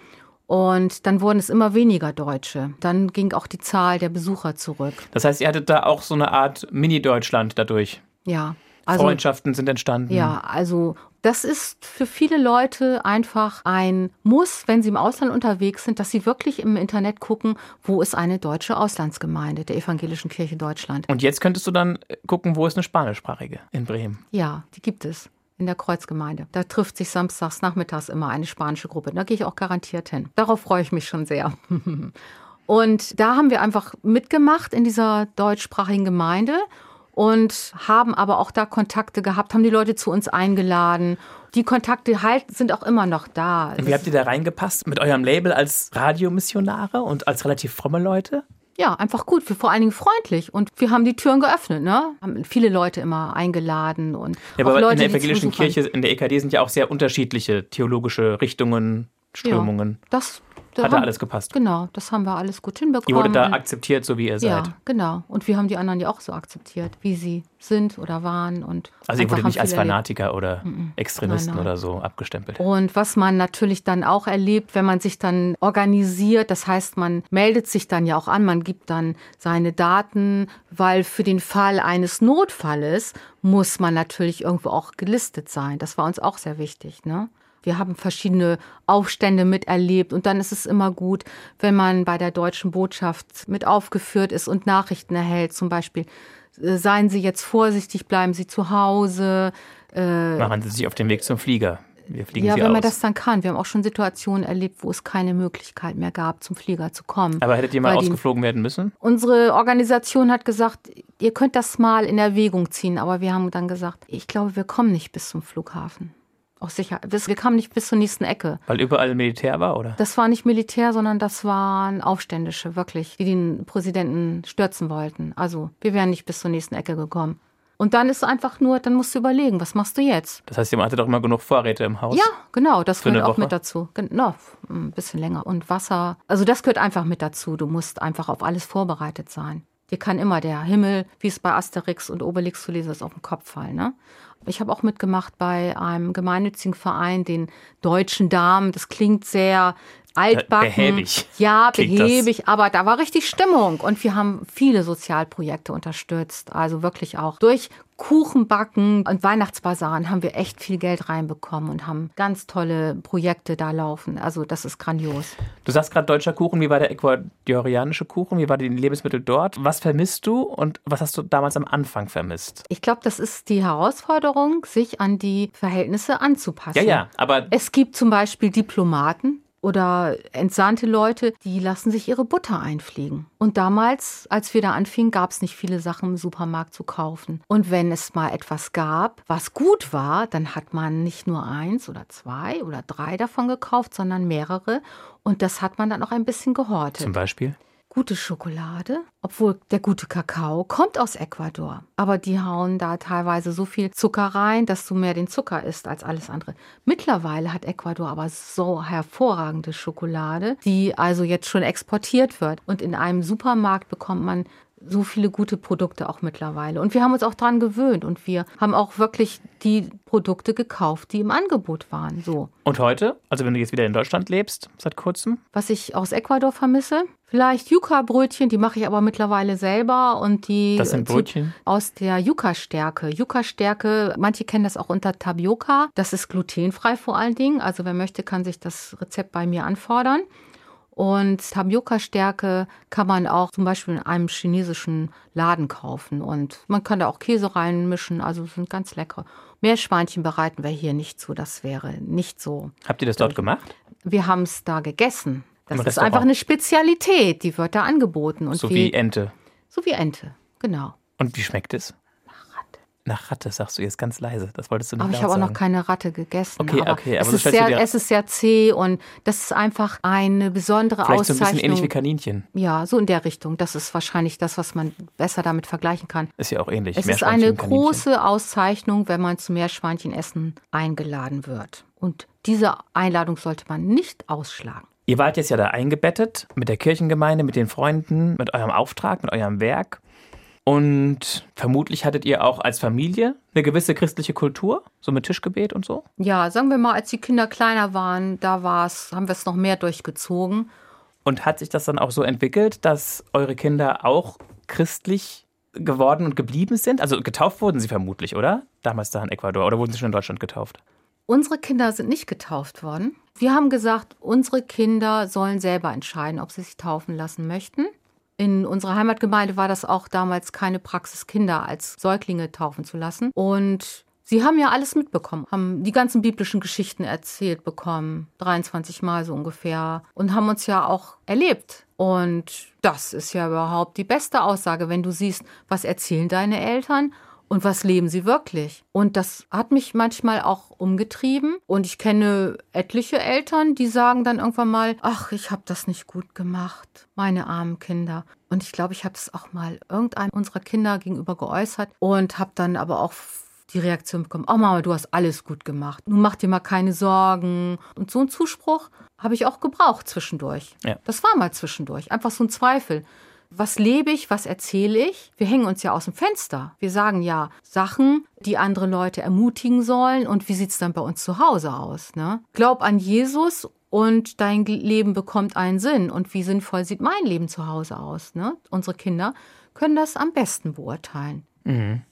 Und dann wurden es immer weniger Deutsche. Dann ging auch die Zahl der Besucher zurück. Das heißt, ihr hattet da auch so eine Art Mini-Deutschland dadurch. Ja. Also, Freundschaften sind entstanden. Ja, also das ist für viele Leute einfach ein Muss, wenn sie im Ausland unterwegs sind, dass sie wirklich im Internet gucken, wo ist eine deutsche Auslandsgemeinde der Evangelischen Kirche Deutschland. Und jetzt könntest du dann gucken, wo ist eine spanischsprachige in Bremen. Ja, die gibt es in der Kreuzgemeinde. Da trifft sich samstags nachmittags immer eine spanische Gruppe. Da gehe ich auch garantiert hin. Darauf freue ich mich schon sehr. Und da haben wir einfach mitgemacht in dieser deutschsprachigen Gemeinde und haben aber auch da Kontakte gehabt, haben die Leute zu uns eingeladen. Die Kontakte halt sind auch immer noch da. Und wie habt ihr da reingepasst mit eurem Label als Radiomissionare und als relativ fromme Leute? Ja, einfach gut. Wir vor allen Dingen freundlich. Und wir haben die Türen geöffnet, ne? Haben viele Leute immer eingeladen und Ja, aber Leute, in der evangelischen. Kirche, in der EKD sind ja auch sehr unterschiedliche theologische Richtungen, Strömungen. Das, da Hat haben- alles gepasst. Genau, das haben wir alles gut hinbekommen. Ihr wurdet da akzeptiert, so wie ihr Ja, seid. genau. Und wir haben die anderen ja auch so akzeptiert, wie sie sind oder waren. Und Also ihr wurdet nicht als viel erlebt. Fanatiker oder Extremisten Nein, nein. oder so abgestempelt. Und was man natürlich dann auch erlebt, wenn man sich dann organisiert, das heißt, man meldet sich dann ja auch an, man gibt dann seine Daten, weil für den Fall eines Notfalles muss man natürlich irgendwo auch gelistet sein. Das war uns auch sehr wichtig. Ne? Wir haben verschiedene Aufstände miterlebt und dann ist es immer gut, wenn man bei der deutschen Botschaft mit aufgeführt ist und Nachrichten erhält, zum Beispiel. äh, Seien Sie jetzt vorsichtig, bleiben Sie zu Hause. Äh, Machen Sie sich auf den Weg zum Flieger. Wir fliegen ja, Sie wenn aus. man das dann kann. Wir haben auch schon Situationen erlebt, wo es keine Möglichkeit mehr gab, zum Flieger zu kommen. aber hättet ihr mal ausgeflogen werden müssen? Unsere Organisation hat gesagt, ihr könnt das mal in Erwägung ziehen, aber wir haben dann gesagt, ich glaube, wir kommen nicht bis zum Flughafen. Auch sicher, wir kamen nicht bis zur nächsten Ecke. Weil überall Militär war, oder? Das war nicht Militär, sondern das waren Aufständische, wirklich, die den Präsidenten stürzen wollten. Also, wir wären nicht bis zur nächsten Ecke gekommen. Und dann ist einfach nur, dann musst du überlegen, was machst du jetzt? Das heißt, ihr hattet doch immer genug Vorräte im Haus. Ja, genau, das gehört auch Woche? mit dazu. Gen- No, ein bisschen länger. Und Wasser, also das gehört einfach mit dazu. Du musst einfach auf alles vorbereitet sein. Dir kann immer der Himmel, wie es bei Asterix und Obelix zu lesen ist, auf den Kopf fallen. Ne? Ich habe auch mitgemacht bei einem gemeinnützigen Verein, den Deutschen Damen. Das klingt sehr altbacken. behäbig Ja, behäbig, aber da war richtig Stimmung. Und wir haben viele Sozialprojekte unterstützt. Also wirklich auch durch Kuchenbacken und Weihnachtsbasaren haben wir echt viel Geld reinbekommen und haben ganz tolle Projekte da laufen. Also das ist grandios. Du sagst gerade deutscher Kuchen. Wie war der ecuadorianische Kuchen? Wie war die Lebensmittel dort? Was vermisst du und was hast du damals am Anfang vermisst? Ich glaube, das ist die Herausforderung, sich an die Verhältnisse anzupassen. Ja, ja, aber Es gibt zum Beispiel Diplomaten oder entsandte Leute, die lassen sich ihre Butter einfliegen. Und damals, als wir da anfingen, gab es nicht viele Sachen im Supermarkt zu kaufen. Und wenn es mal etwas gab, was gut war, dann hat man nicht nur eins oder zwei oder drei davon gekauft, sondern mehrere. Und das hat man dann auch ein bisschen gehortet. zum Beispiel. Gute Schokolade, obwohl der gute Kakao kommt aus Ecuador. Aber die hauen da teilweise so viel Zucker rein, dass du mehr den Zucker isst als alles andere. Mittlerweile hat Ecuador aber so hervorragende Schokolade, die also jetzt schon exportiert wird. Und in einem Supermarkt bekommt man so viele gute Produkte auch mittlerweile. Und wir haben uns auch dran gewöhnt und wir haben auch wirklich die Produkte gekauft, die im Angebot waren. So. Und heute, also wenn du jetzt wieder in Deutschland lebst, seit kurzem, Was ich aus Ecuador vermisse, vielleicht Yucca-Brötchen, die mache ich aber mittlerweile selber und die Das sind Brötchen? aus der Yucca-Stärke. Yucca-Stärke, manche kennen das auch unter Tapioca. Das ist glutenfrei vor allen Dingen. Also wer möchte, kann sich das Rezept bei mir anfordern. Und Tapioca-Stärke kann man auch zum Beispiel in einem chinesischen Laden kaufen. Und man kann da auch Käse reinmischen, also sind ganz lecker. Meerschweinchen bereiten wir hier nicht zu, das wäre nicht so. Habt ihr das dort gemacht? Wir haben es da gegessen. Das ist einfach eine Spezialität, die wird da angeboten. Und so wie, wie Ente. So wie Ente, genau. Und wie schmeckt es? Nach Ratte sagst du jetzt ganz leise. Das wolltest du nicht Aber ich habe auch noch keine Ratte gegessen. Okay, aber okay. Aber es, ist sehr, es ist sehr zäh und das ist einfach eine besondere Vielleicht Auszeichnung. so ein bisschen ähnlich wie Kaninchen. Ja, so in der Richtung. Das ist wahrscheinlich das, was man besser damit vergleichen kann. Ist ja auch ähnlich. Es ist eine große Auszeichnung, wenn man zum Meerschweinchenessen eingeladen wird. Und diese Einladung sollte man nicht ausschlagen. Ihr wart jetzt ja da eingebettet mit der Kirchengemeinde, mit den Freunden, mit eurem Auftrag, mit eurem Werk. Und vermutlich hattet ihr auch als Familie eine gewisse christliche Kultur, so mit Tischgebet und so? Ja, sagen wir mal, als die Kinder kleiner waren, da war's, haben wir es noch mehr durchgezogen. Und hat sich das dann auch so entwickelt, dass eure Kinder auch christlich geworden und geblieben sind? Also getauft wurden sie vermutlich, oder? Damals da in Ecuador. Oder wurden sie schon in Deutschland getauft? Unsere Kinder sind nicht getauft worden. Wir haben gesagt, unsere Kinder sollen selber entscheiden, ob sie sich taufen lassen möchten. In unserer Heimatgemeinde war das auch damals keine Praxis, Kinder als Säuglinge taufen zu lassen. Und sie haben ja alles mitbekommen, haben die ganzen biblischen Geschichten erzählt bekommen, 23 Mal so ungefähr, und haben uns ja auch erlebt. Und das ist ja überhaupt die beste Aussage, wenn du siehst, was erzählen deine Eltern und was leben sie wirklich? Und das hat mich manchmal auch umgetrieben. Und ich kenne etliche Eltern, die sagen dann irgendwann mal, ach, ich habe das nicht gut gemacht, meine armen Kinder. Und ich glaube, ich habe das auch mal irgendeinem unserer Kinder gegenüber geäußert und habe dann aber auch die Reaktion bekommen, oh Mama, du hast alles gut gemacht. Nun mach dir mal keine Sorgen. Und so einen Zuspruch habe ich auch gebraucht zwischendurch. Ja. Das war mal zwischendurch. Einfach so ein Zweifel was lebe ich, was erzähle ich? Wir hängen uns ja aus dem Fenster. Wir sagen ja Sachen, die andere Leute ermutigen sollen. Und wie sieht es dann bei uns zu Hause aus? Ne? Glaub an Jesus und dein Leben bekommt einen Sinn. Und wie sinnvoll sieht mein Leben zu Hause aus? Ne? Unsere Kinder können das am besten beurteilen. Mhm.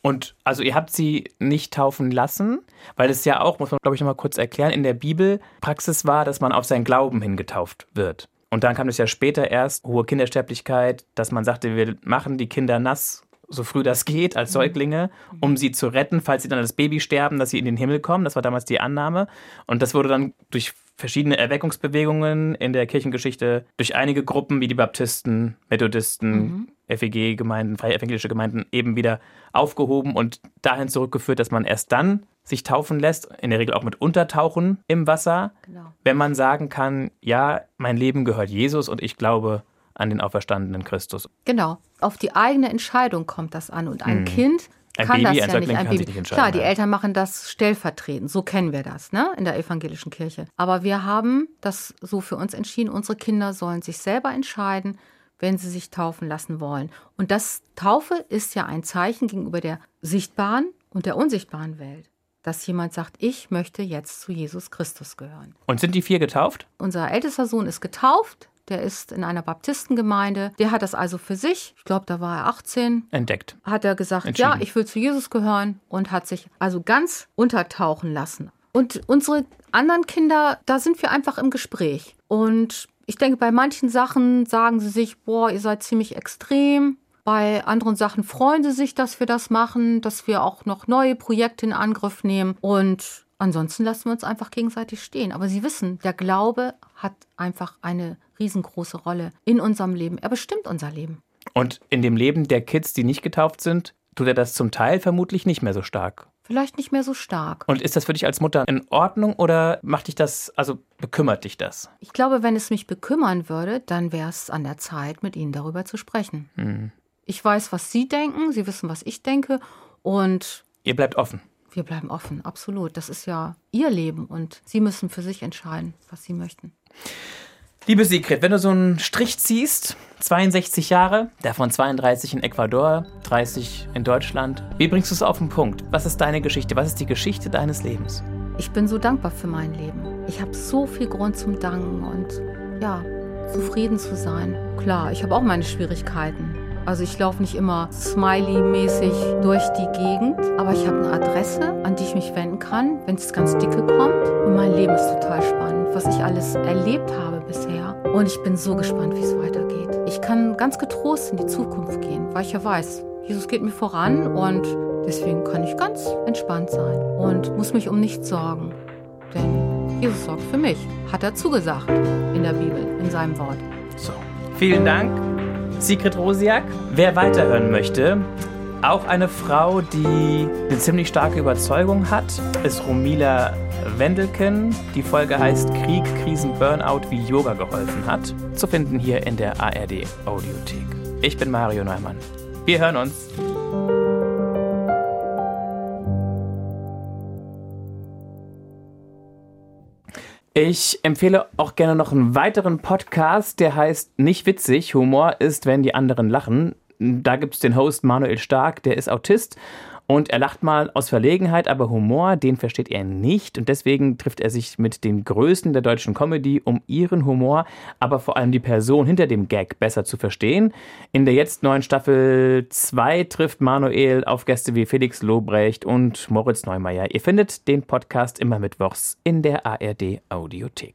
Und also ihr habt sie nicht taufen lassen, weil es ja auch, muss man glaube ich noch mal kurz erklären, in der Bibel Praxis war, dass man auf seinen Glauben hingetauft wird. Und dann kam es ja später erst, hohe Kindersterblichkeit, dass man sagte, wir machen die Kinder nass, so früh das geht, als mhm. Säuglinge, um sie zu retten, falls sie dann als Baby sterben, dass sie in den Himmel kommen. Das war damals die Annahme. Und das wurde dann durch verschiedene Erweckungsbewegungen in der Kirchengeschichte durch einige Gruppen wie die Baptisten, Methodisten, mhm. FEG-Gemeinden, freie evangelische Gemeinden eben wieder aufgehoben und dahin zurückgeführt, dass man erst dann sich taufen lässt, in der Regel auch mit Untertauchen im Wasser, genau. wenn man sagen kann, ja, mein Leben gehört Jesus und ich glaube an den auferstandenen Christus. Genau, auf die eigene Entscheidung kommt das an und ein hm. Kind ein kann Baby, das ja nicht. Ein Baby. Nicht Klar, die Eltern machen das stellvertretend. So kennen wir das, ne, in der evangelischen Kirche. Aber wir haben das so für uns entschieden. Unsere Kinder sollen sich selber entscheiden, wenn sie sich taufen lassen wollen. Und das Taufe ist ja ein Zeichen gegenüber der sichtbaren und der unsichtbaren Welt dass jemand sagt, ich möchte jetzt zu Jesus Christus gehören. Und sind die vier getauft? Unser ältester Sohn ist getauft. Der ist in einer Baptistengemeinde. Der hat das also für sich, ich glaube, da war er 18. Entdeckt. Hat er gesagt, ja, ich will zu Jesus gehören und hat sich also ganz untertauchen lassen. Und unsere anderen Kinder, da sind wir einfach im Gespräch. Und ich denke, bei manchen Sachen sagen sie sich, boah, ihr seid ziemlich extrem. Bei anderen Sachen freuen sie sich, dass wir das machen, dass wir auch noch neue Projekte in Angriff nehmen. Und ansonsten lassen wir uns einfach gegenseitig stehen. Aber sie wissen, der Glaube hat einfach eine riesengroße Rolle in unserem Leben. Er bestimmt unser Leben. Und in dem Leben der Kids, die nicht getauft sind, tut er das zum Teil vermutlich nicht mehr so stark. Vielleicht nicht mehr so stark. Und ist das für dich als Mutter in Ordnung oder macht dich das, also bekümmert dich das? Ich glaube, wenn es mich bekümmern würde, dann wäre es an der Zeit, mit Ihnen darüber zu sprechen. Hm. Ich weiß, was Sie denken, Sie wissen, was ich denke und. Ihr bleibt offen. Wir bleiben offen, absolut. Das ist ja Ihr Leben und Sie müssen für sich entscheiden, was Sie möchten. Liebe Sigrid, wenn du so einen Strich ziehst, 62 Jahre, davon 32 in Ecuador, 30 in Deutschland, wie bringst du es auf den Punkt? Was ist deine Geschichte? Was ist die Geschichte deines Lebens? Ich bin so dankbar für mein Leben. Ich habe so viel Grund zum Danken und ja, zufrieden zu sein. Klar, ich habe auch meine Schwierigkeiten. Also ich laufe nicht immer smiley-mäßig durch die Gegend, aber ich habe eine Adresse, an die ich mich wenden kann, wenn es ganz dicke kommt. Und mein Leben ist total spannend, was ich alles erlebt habe bisher. Und ich bin so gespannt, wie es weitergeht. Ich kann ganz getrost in die Zukunft gehen, weil ich ja weiß, Jesus geht mir voran und deswegen kann ich ganz entspannt sein und muss mich um nichts sorgen. Denn Jesus sorgt für mich, hat er zugesagt in der Bibel, in seinem Wort. So, vielen Dank, Sigrid Rosiak. Wer weiterhören möchte, auch eine Frau, die eine ziemlich starke Überzeugung hat, ist Romila Wendelken. Die Folge heißt Krieg, Krisen, Burnout, wie Yoga geholfen hat. Zu finden hier in der ARD Audiothek. Ich bin Mario Neumann. Wir hören uns. Ich empfehle auch gerne noch einen weiteren Podcast, der heißt Nicht witzig. Humor ist, wenn die anderen lachen. Da gibt es den Host Manuel Stark, der ist Autist und er lacht mal aus Verlegenheit, aber Humor, den versteht er nicht. Und deswegen trifft er sich mit den Größten der deutschen Comedy, um ihren Humor, aber vor allem die Person hinter dem Gag besser zu verstehen. In der jetzt neuen Staffel 2 trifft Manuel auf Gäste wie Felix Lobrecht und Moritz Neumeier. Ihr findet den Podcast immer mittwochs in der ARD Audiothek.